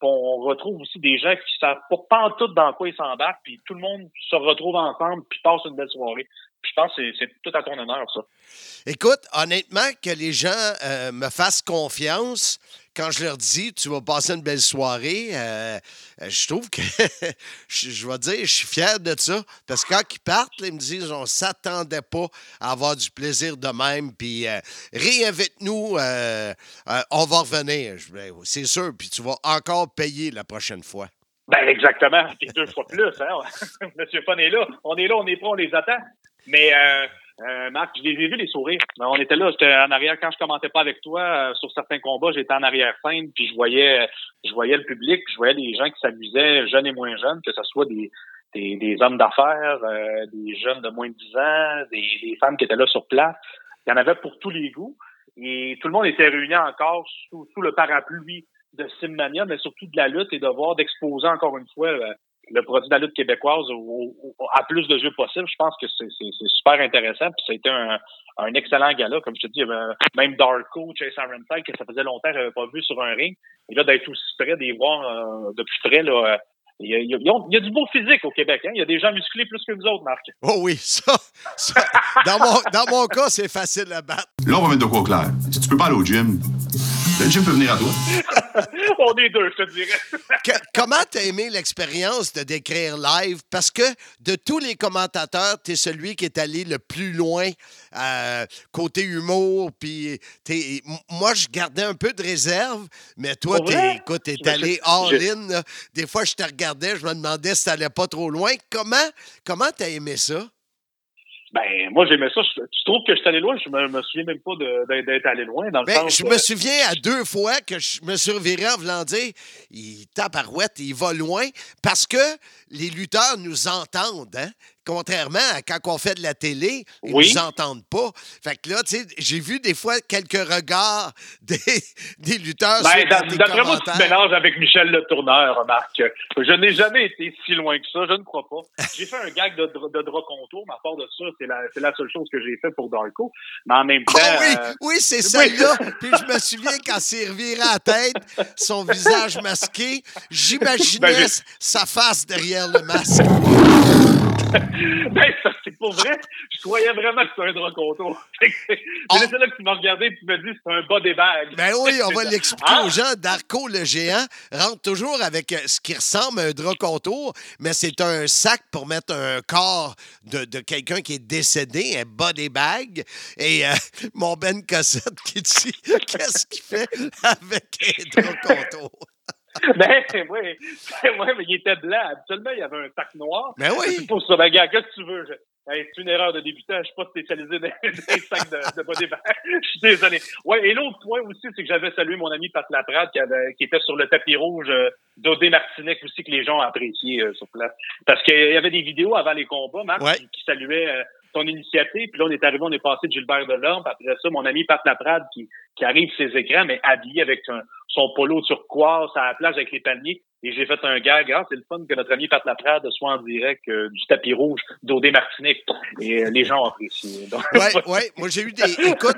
[SPEAKER 12] On retrouve aussi des gens qui savent pas, tout dans quoi ils s'embarquent, puis tout le monde se retrouve ensemble, puis passe une belle soirée. Puis je pense que c'est- c'est tout à ton honneur, ça.
[SPEAKER 1] Écoute, honnêtement, que les gens euh, me fassent confiance, quand je leur dis tu vas passer une belle soirée, euh, je trouve que *laughs* je, je vais dire, je suis fier de ça. Parce que quand ils partent, ils me disent on s'attendait pas à avoir du plaisir de même. Puis euh, réinvite-nous, euh, on va revenir. Ben, C'est sûr, puis tu vas encore payer la prochaine fois.
[SPEAKER 12] Ben exactement, puis deux fois plus. Hein? *laughs* Monsieur Fun est là. On est là, on est prêt, on les attend. Mais euh, Marc, je les ai vus les sourires. On était là, j'étais en arrière quand je commentais pas avec toi euh, sur certains combats, j'étais en arrière scène, puis je voyais, je voyais le public, je voyais les gens qui s'amusaient, jeunes et moins jeunes, que ce soit des des, des hommes d'affaires, euh, des jeunes de moins de 10 ans, des, des femmes qui étaient là sur place. Il y en avait pour tous les goûts. Et tout le monde était réuni encore sous, sous le parapluie de Simmania, mais surtout de la lutte et de voir d'exposer encore une fois euh, le produit de la lutte québécoise au- au- à plus de jeux possible. Je pense que c'est c'est- c'est super intéressant. Puis ça a été un, un excellent gala. Comme je te dis, il y avait même Darko, Chase Ironside, que ça faisait longtemps que j'avais pas vu sur un ring. Et là, d'être aussi près, de les voir euh, de plus près, là, euh, il y, a, il y a- il y a du beau physique au Québec. Hein? Il y a des gens musclés plus que nous autres, Marc.
[SPEAKER 1] Oh oui, ça, ça, dans, mon, dans mon cas, c'est facile à battre.
[SPEAKER 18] Là, on va mettre de quoi au clair. Si tu peux pas aller au gym, le gym peut venir à toi. *laughs*
[SPEAKER 12] On est deux, je te dirais.
[SPEAKER 1] Que- comment t'as aimé l'expérience de décrire live? Parce que de tous les commentateurs, t'es celui qui est allé le plus loin euh, côté humour. Puis moi, je gardais un peu de réserve, mais toi, t'es, écoute, t'es
[SPEAKER 12] Je-
[SPEAKER 1] allé
[SPEAKER 12] je-
[SPEAKER 1] all-in. Des fois, je te regardais, je me demandais si t'allais pas trop loin. Comment comment t'as aimé ça?
[SPEAKER 12] Ben, moi, j'aimais ça. Je- tu trouves que je suis allé loin? Je me, me souviens même pas d'être allé loin, dans le
[SPEAKER 1] Ben,
[SPEAKER 12] sens...
[SPEAKER 1] je me souviens à deux fois que je me suis reviré en voulant dire il tabarouette, il va loin parce que les lutteurs nous entendent, hein? Contrairement à quand on fait de la télé, ils
[SPEAKER 12] Oui.
[SPEAKER 1] nous entendent pas. Fait que là, tu sais, j'ai vu des fois quelques regards *laughs* des, des lutteurs
[SPEAKER 12] Ben, D'après moi, tu te mélanges avec Michel Le Tourneur, Marc. Je n'ai jamais été si loin que ça, je ne crois pas. *laughs* J'ai fait un gag de, de drap contour, mais à part de ça, c'est la, seule chose que j'ai fait pour Darko. Mais en même temps...
[SPEAKER 1] Ah oui,
[SPEAKER 12] euh,
[SPEAKER 1] oui, c'est celle-là. Puis je me souviens quand c'est reviré à la tête, son visage masqué, *laughs* j'imaginais
[SPEAKER 12] Ben,
[SPEAKER 1] sa face derrière le masque. *laughs*
[SPEAKER 12] ben, ça, c'est pour vrai. Je croyais vraiment que c'était un drap contour. C'est c'est là que tu m'as regardé et tu me dis c'est un bas des bagues.
[SPEAKER 1] Ah. Ben oui, on va *laughs* l'expliquer
[SPEAKER 12] Ah!
[SPEAKER 1] aux gens. Darko, le géant, rentre toujours avec ce qui ressemble à un drap contour, mais c'est un sac pour mettre un corps de, de quelqu'un qui est décédé, un body bag. Et euh, mon Ben Cossette qui dit *laughs* qu'est-ce qu'il fait avec un drap contour? *laughs*
[SPEAKER 12] Ben oui, ben, ouais, mais il était blanc. Habituellement, il y avait un sac noir.
[SPEAKER 1] Ben oui.
[SPEAKER 12] C'est pour ça. Ben, gars, qu'est-ce que tu veux? Je- Hey, c'est une erreur de débutant. Je suis pas spécialisé dans les sacs de, de *laughs* bag. Je suis désolé. Ouais, et l'autre point aussi, c'est que j'avais salué mon ami Pat Laprade qui, avait, qui était sur le tapis rouge euh, d'Odé Martinec aussi que les gens ont apprécié euh, sur place. Parce qu'il y avait des vidéos avant les combats, Marc,
[SPEAKER 1] Ouais.
[SPEAKER 12] qui, qui saluaient euh, ton initiative. Puis là, on est arrivé, on est passé de Gilbert Delorme. Après ça, mon ami Pat Laprade qui, qui arrive sur ses écrans, mais habillé avec son polo turquoise à la plage avec les palmiers. Et j'ai fait un gag. Ah, c'est le fun que notre ami Pat Laprade soit en direct euh, du tapis rouge d'Odé Martinique. Et euh, les gens ont apprécié.
[SPEAKER 1] Oui, oui. Moi, j'ai eu des. Écoute,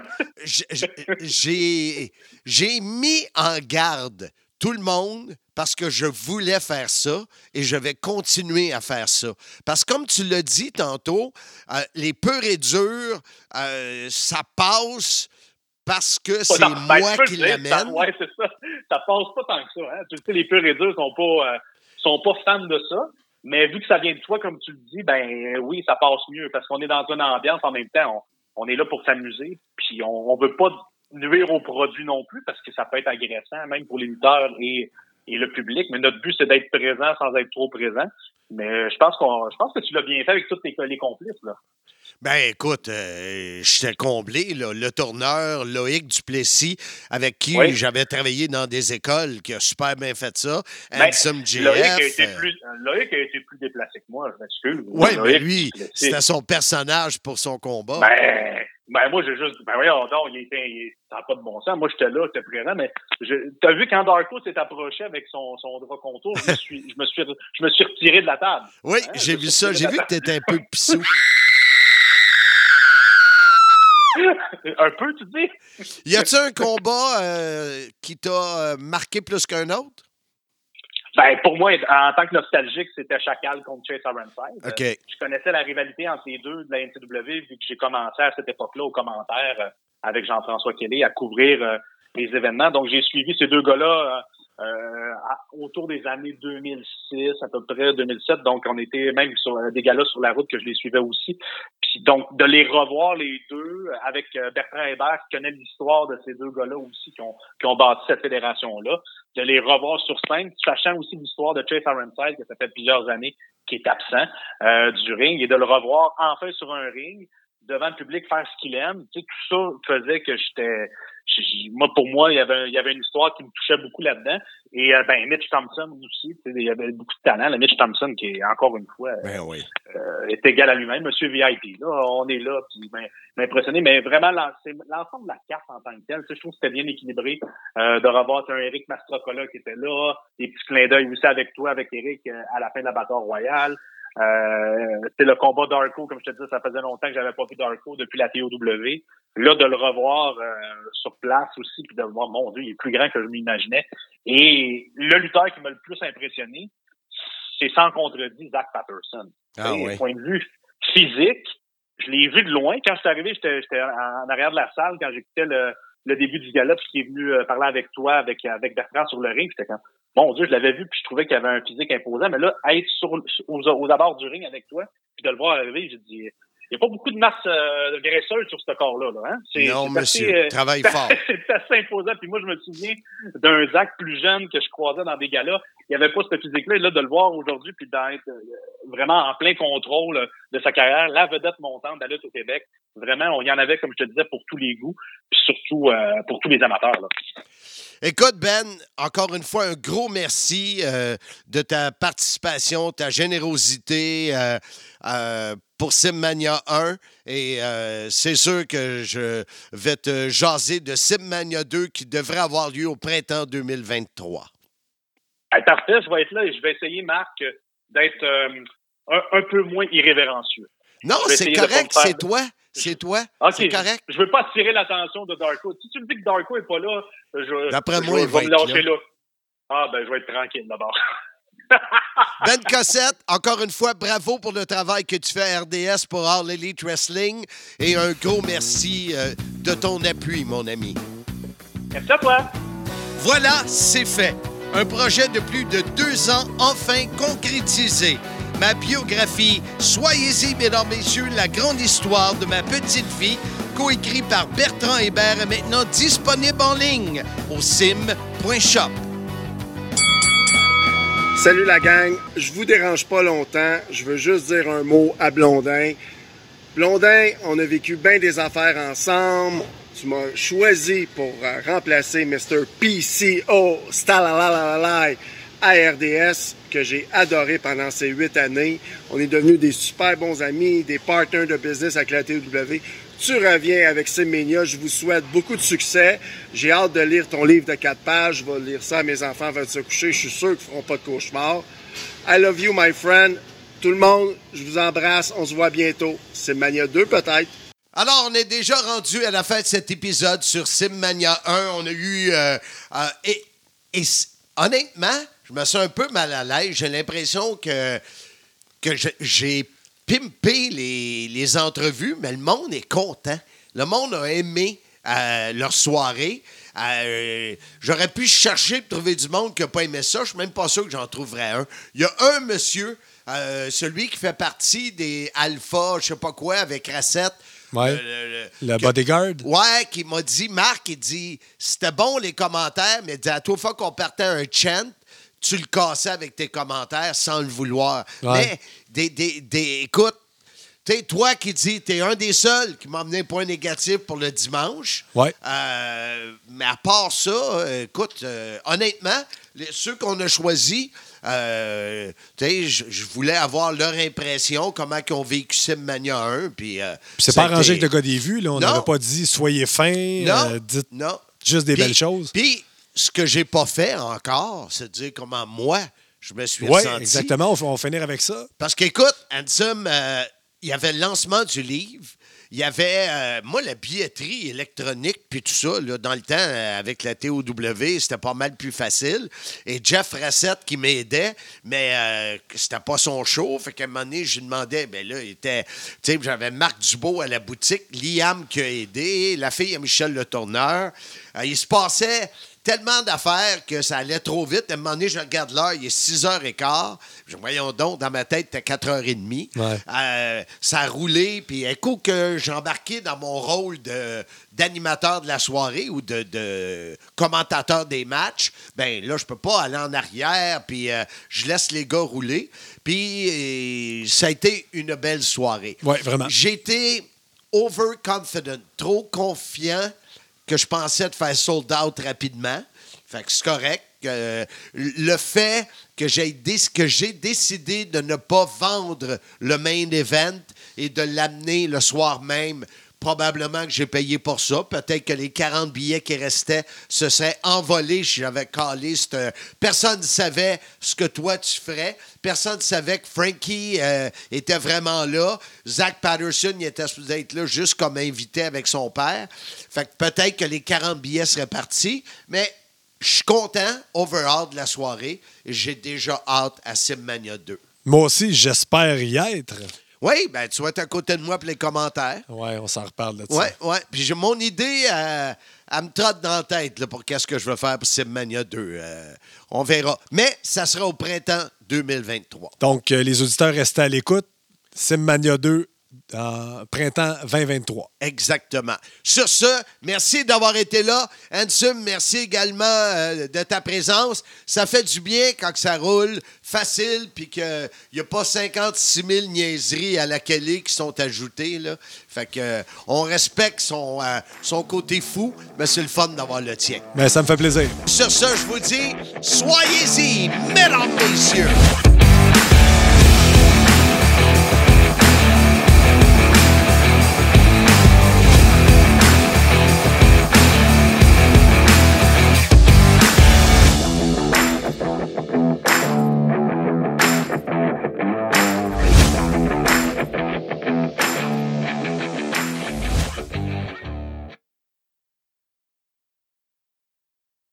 [SPEAKER 1] j'ai mis en garde tout le monde parce que je voulais faire ça et je vais continuer à faire ça. Parce que comme tu l'as dit tantôt, euh, les purs et durs, euh, ça passe parce que c'est
[SPEAKER 12] Ben,
[SPEAKER 1] moi qui l'amène.
[SPEAKER 12] Ouais, c'est ça. Ça passe pas tant que ça. Hein. Tu sais, les purs et durs sont pas, euh, sont pas fans de ça. Mais vu que ça vient de toi, comme tu le dis, ben oui, ça passe mieux parce qu'on est dans une ambiance en même temps. On, on est là pour s'amuser. Puis on, on veut pas nuire au produit non plus parce que ça peut être agressant, même pour les lutteurs et, et le public. Mais notre but, c'est d'être présent sans être trop présent. Mais je pense qu'on, je pense que tu l'as bien fait avec tous les, les complices, là.
[SPEAKER 1] Ben écoute, euh, j'étais comblé, là. le tourneur Loïc Duplessis, avec qui
[SPEAKER 12] Oui.
[SPEAKER 1] j'avais travaillé dans des écoles, qui a super bien fait ça.
[SPEAKER 12] Ben,
[SPEAKER 1] GF.
[SPEAKER 12] Loïc a, été
[SPEAKER 1] euh,
[SPEAKER 12] plus, Loïc a été plus déplacé que moi, je m'excuse.
[SPEAKER 1] Oui, mais
[SPEAKER 12] Loïc,
[SPEAKER 1] lui, c'était son personnage pour son combat.
[SPEAKER 12] Ben, ben moi, j'ai juste. Ben voyons donc, il était. il- ça n'a pas de bon sens. Moi, j'étais là, j'étais présent, mais t'as vu quand Darko s'est approché avec son, son drap contour, je me suis, je me suis, je me suis retiré de la table.
[SPEAKER 1] oui,
[SPEAKER 12] Hein,
[SPEAKER 1] j'ai vu ça. J'ai vu que tu étais un peu pissou. *laughs*
[SPEAKER 12] un peu, tu dis?
[SPEAKER 1] Y a-tu un combat euh, qui t'a euh, marqué plus qu'un autre?
[SPEAKER 12] Ben, pour moi, en tant que nostalgique, c'était Chacal contre Chase Ironside.
[SPEAKER 1] OK.
[SPEAKER 12] Euh, Je connaissais la rivalité entre les deux de la NCW, vu que j'ai commencé à cette époque-là aux commentaires euh, avec Jean-François Kelly à couvrir euh, les événements. Donc, j'ai suivi ces deux gars-là euh, autour des années 2006, à peu près 2007. Donc, on était même sur des galas sur la route que je les suivais aussi. Puis donc, de les revoir les deux avec euh, Bertrand Hébert, qui connaît l'histoire de ces deux gars-là aussi, qui ont, qui ont bâti cette fédération-là, de les revoir sur scène, sachant aussi l'histoire de Chase Ironside, que ça fait plusieurs années qui est absent euh, du ring, et de le revoir enfin sur un ring devant le public faire ce qu'il aime. Tu sais, tout ça faisait que j'étais moi, pour moi, il y avait, il y avait une histoire qui me touchait beaucoup là-dedans. Et euh, ben, Mitch Thompson aussi, il y avait beaucoup de talent. Le Mitch Thompson, qui est encore une fois
[SPEAKER 1] ben oui.
[SPEAKER 12] euh, est égal à lui-même, Monsieur VIP. Là, on est là, puis ben, m'impressionné. Mais vraiment, l'ensemble de la carte en tant que telle, je trouve que c'était bien équilibré. Euh, de revoir un Eric Mastrocola qui était là, des petits clins d'œil aussi avec toi, avec Eric, euh, à la fin de la bataille royale. Euh, c'était le combat d'Arco, comme je te disais, ça faisait longtemps que j'avais pas vu d'Arco depuis la TOW. Là, de le revoir euh, sur place aussi, puis de le voir, mon Dieu, il est plus grand que je m'imaginais. Et le lutteur qui m'a le plus impressionné, c'est sans contredit Zach Patterson.
[SPEAKER 1] Ah,
[SPEAKER 12] oui. Point de vue physique, je l'ai vu de loin. Quand je suis arrivé, j'étais en arrière de la salle quand j'écoutais le, le début du gala, puis qui est venu euh, parler avec toi, avec, avec Bertrand sur le ring. J'étais comme, mon Dieu, je l'avais vu, puis je trouvais qu'il avait un physique imposant. Mais là, être sur, aux, aux abords du ring avec toi, puis de le voir arriver, j'ai dit, il n'y a pas beaucoup de masse euh, graisseuse sur ce corps-là. Là, hein?
[SPEAKER 1] Non, monsieur, assez, euh, travaille *laughs* fort.
[SPEAKER 12] C'est assez imposant. Puis moi, je me souviens d'un Zach plus jeune que je croisais dans des galas. Il n'y avait pas ce physique-là. Et là, de le voir aujourd'hui, puis d'être euh, vraiment en plein contrôle de sa carrière, la vedette montante de la lutte au Québec, vraiment, on y en avait, comme je te disais, pour tous les goûts, puis surtout euh, pour tous les amateurs. Là.
[SPEAKER 1] Écoute, Ben, encore une fois, un gros merci euh, de ta participation, ta générosité euh, euh, pour Simmania 1. Et c'est sûr que je vais te jaser de Simmania 2 qui devrait avoir lieu au printemps 2023.
[SPEAKER 12] parfait, je vais être là et je vais essayer, Marc, d'être un, un, peu moins irrévérencieux.
[SPEAKER 1] Non, c'est correct, c'est toi. C'est toi. c'est correct.
[SPEAKER 12] Je, veux pas attirer l'attention de Darko. Si tu me dis que Darko est pas là, je,
[SPEAKER 1] D'après moi,
[SPEAKER 12] je,
[SPEAKER 1] il va
[SPEAKER 12] me lâcher
[SPEAKER 1] là.
[SPEAKER 12] là. Ah, ben, je vais être tranquille d'abord. *laughs*
[SPEAKER 1] ben Cossette, encore une fois, bravo pour le travail que tu fais à RDS pour All Elite Wrestling et un gros merci euh, de ton appui, mon ami.
[SPEAKER 12] Merci à toi.
[SPEAKER 1] Voilà, c'est fait. Un projet de plus de deux ans enfin concrétisé ma biographie Soyez-y, mesdames, messieurs, la grande histoire de ma petite vie, coécrit par Bertrand Hébert, est maintenant disponible en ligne au sim.shop.
[SPEAKER 19] Salut la gang, je vous dérange pas longtemps, je veux juste dire un mot à Blondin. Blondin, on a vécu bien des affaires ensemble. Tu m'as choisi pour euh, remplacer Mr. PCO Stalalalala à RDS que j'ai adoré pendant ces huit années. On est devenus des super bons amis, des partners de business avec la TW. Tu reviens avec Simmania. Je vous souhaite beaucoup de succès. J'ai hâte de lire ton livre de quatre pages. Je vais lire ça mes enfants avant de se coucher. Je suis sûr qu'ils ne feront pas de cauchemar. I love you, my friend. Tout le monde, je vous embrasse. On se voit bientôt. Simmania 2 peut-être.
[SPEAKER 1] Alors, on est déjà rendu à la fin de cet épisode sur Simmania 1. On a eu... Euh, euh, et honnêtement, je me sens un peu mal à l'aise. J'ai l'impression que, que j'ai pimpé les, les, entrevues, mais le monde est content. Le monde a aimé euh, leur soirée. Euh, j'aurais pu chercher pour trouver du monde qui n'a pas aimé ça. Je suis même pas sûr que j'en trouverais un. Il y a un monsieur, euh, celui qui fait partie des Alpha, je sais pas quoi, avec Racette.
[SPEAKER 2] Ouais. le, bodyguard?
[SPEAKER 1] Ouais, qui m'a dit, Marc, il dit, c'était bon les commentaires, mais il dit, à toute fois qu'on partait un chant, tu le cassais avec tes commentaires sans le vouloir. Mais, des, des, des, écoute, tu toi qui dis, tu es un des seuls qui m'a amené un point négatif pour le dimanche.
[SPEAKER 2] Ouais.
[SPEAKER 1] Euh, mais à part ça, euh, écoute, euh, honnêtement, ceux qu'on a choisis, je voulais avoir leur impression, comment ils ont vécu Simmania 1. Puis,
[SPEAKER 2] c'est pas arrangé avec le gars des vues. Là. On n'avait pas dit soyez fin,
[SPEAKER 1] non,
[SPEAKER 2] dites
[SPEAKER 1] non.
[SPEAKER 2] juste des belles choses.
[SPEAKER 1] Puis, ce que j'ai pas fait encore, c'est de dire comment moi, je me suis
[SPEAKER 2] ouais,
[SPEAKER 1] ressenti.
[SPEAKER 2] exactement. On va finir avec ça.
[SPEAKER 1] Parce qu'écoute, Ansem, il y avait le lancement du livre. Il y avait, euh, moi, la billetterie électronique, puis tout ça, là, dans le temps, euh, avec la TOW, c'était pas mal plus facile. Et Jeff Rassett qui m'aidait, mais euh, c'était pas son show. Fait qu'à un moment donné, je lui demandais, ben là, il était, tu sais, j'avais Marc Dubo à la boutique, Liam qui a aidé, la fille à Michel Le Tourneur. Euh, il se passait tellement d'affaires que ça allait trop vite. À un moment donné, je regarde l'heure, il est 6h15. Je, voyons donc, dans ma tête, c'était 4h30.
[SPEAKER 2] Ouais.
[SPEAKER 1] Euh, ça a roulé, puis un coup que j'ai embarqué dans mon rôle de- d'animateur de, la soirée ou de, de commentateur des matchs, ben là, je peux pas aller en arrière, puis euh, je laisse les gars rouler. Puis euh, ça a été une belle soirée.
[SPEAKER 2] Ouais, vraiment.
[SPEAKER 1] J'étais overconfident, trop confiant que je pensais de faire sold out rapidement. C'est correct. Euh, le fait que j'ai dé- que j'ai décidé de ne pas vendre le main event et de l'amener le soir même, probablement que j'ai payé pour ça. Peut-être que les 40 billets qui restaient se seraient envolés si j'avais calé. cette- Personne ne savait ce que toi tu ferais. Personne ne savait que Frankie euh, était vraiment là. Zach Patterson, il était supposé être là juste comme invité avec son père. Fait que peut-être que les 40 billets seraient partis, mais je suis content, overall, de la soirée. J'ai déjà hâte à Simmania 2.
[SPEAKER 2] Moi aussi, j'espère y être.
[SPEAKER 1] Oui, ben tu vas être à côté de moi pour les commentaires.
[SPEAKER 2] Ouais, on s'en reparle de ça.
[SPEAKER 1] Oui, oui. Puis j'ai mon idée, elle me trotte dans la tête là, pour qu'est-ce que je veux faire pour Simmania 2. Euh, on verra. Mais ça sera au printemps 2023.
[SPEAKER 2] Donc, euh, les auditeurs restaient à l'écoute. Simmania 2, en printemps 2023.
[SPEAKER 1] Exactement. Sur ce, merci d'avoir été là. Ansem, merci également euh, de ta présence. Ça fait du bien quand que ça roule facile puis qu'il n'y a pas 56 000 niaiseries à la Kelly qui sont ajoutées. Là. Fait que, euh, on respecte son, euh, son côté fou, mais c'est le fun d'avoir le tien.
[SPEAKER 2] Mais ça me fait plaisir.
[SPEAKER 1] Sur ce, je vous dis, soyez-y, mesdames, messieurs.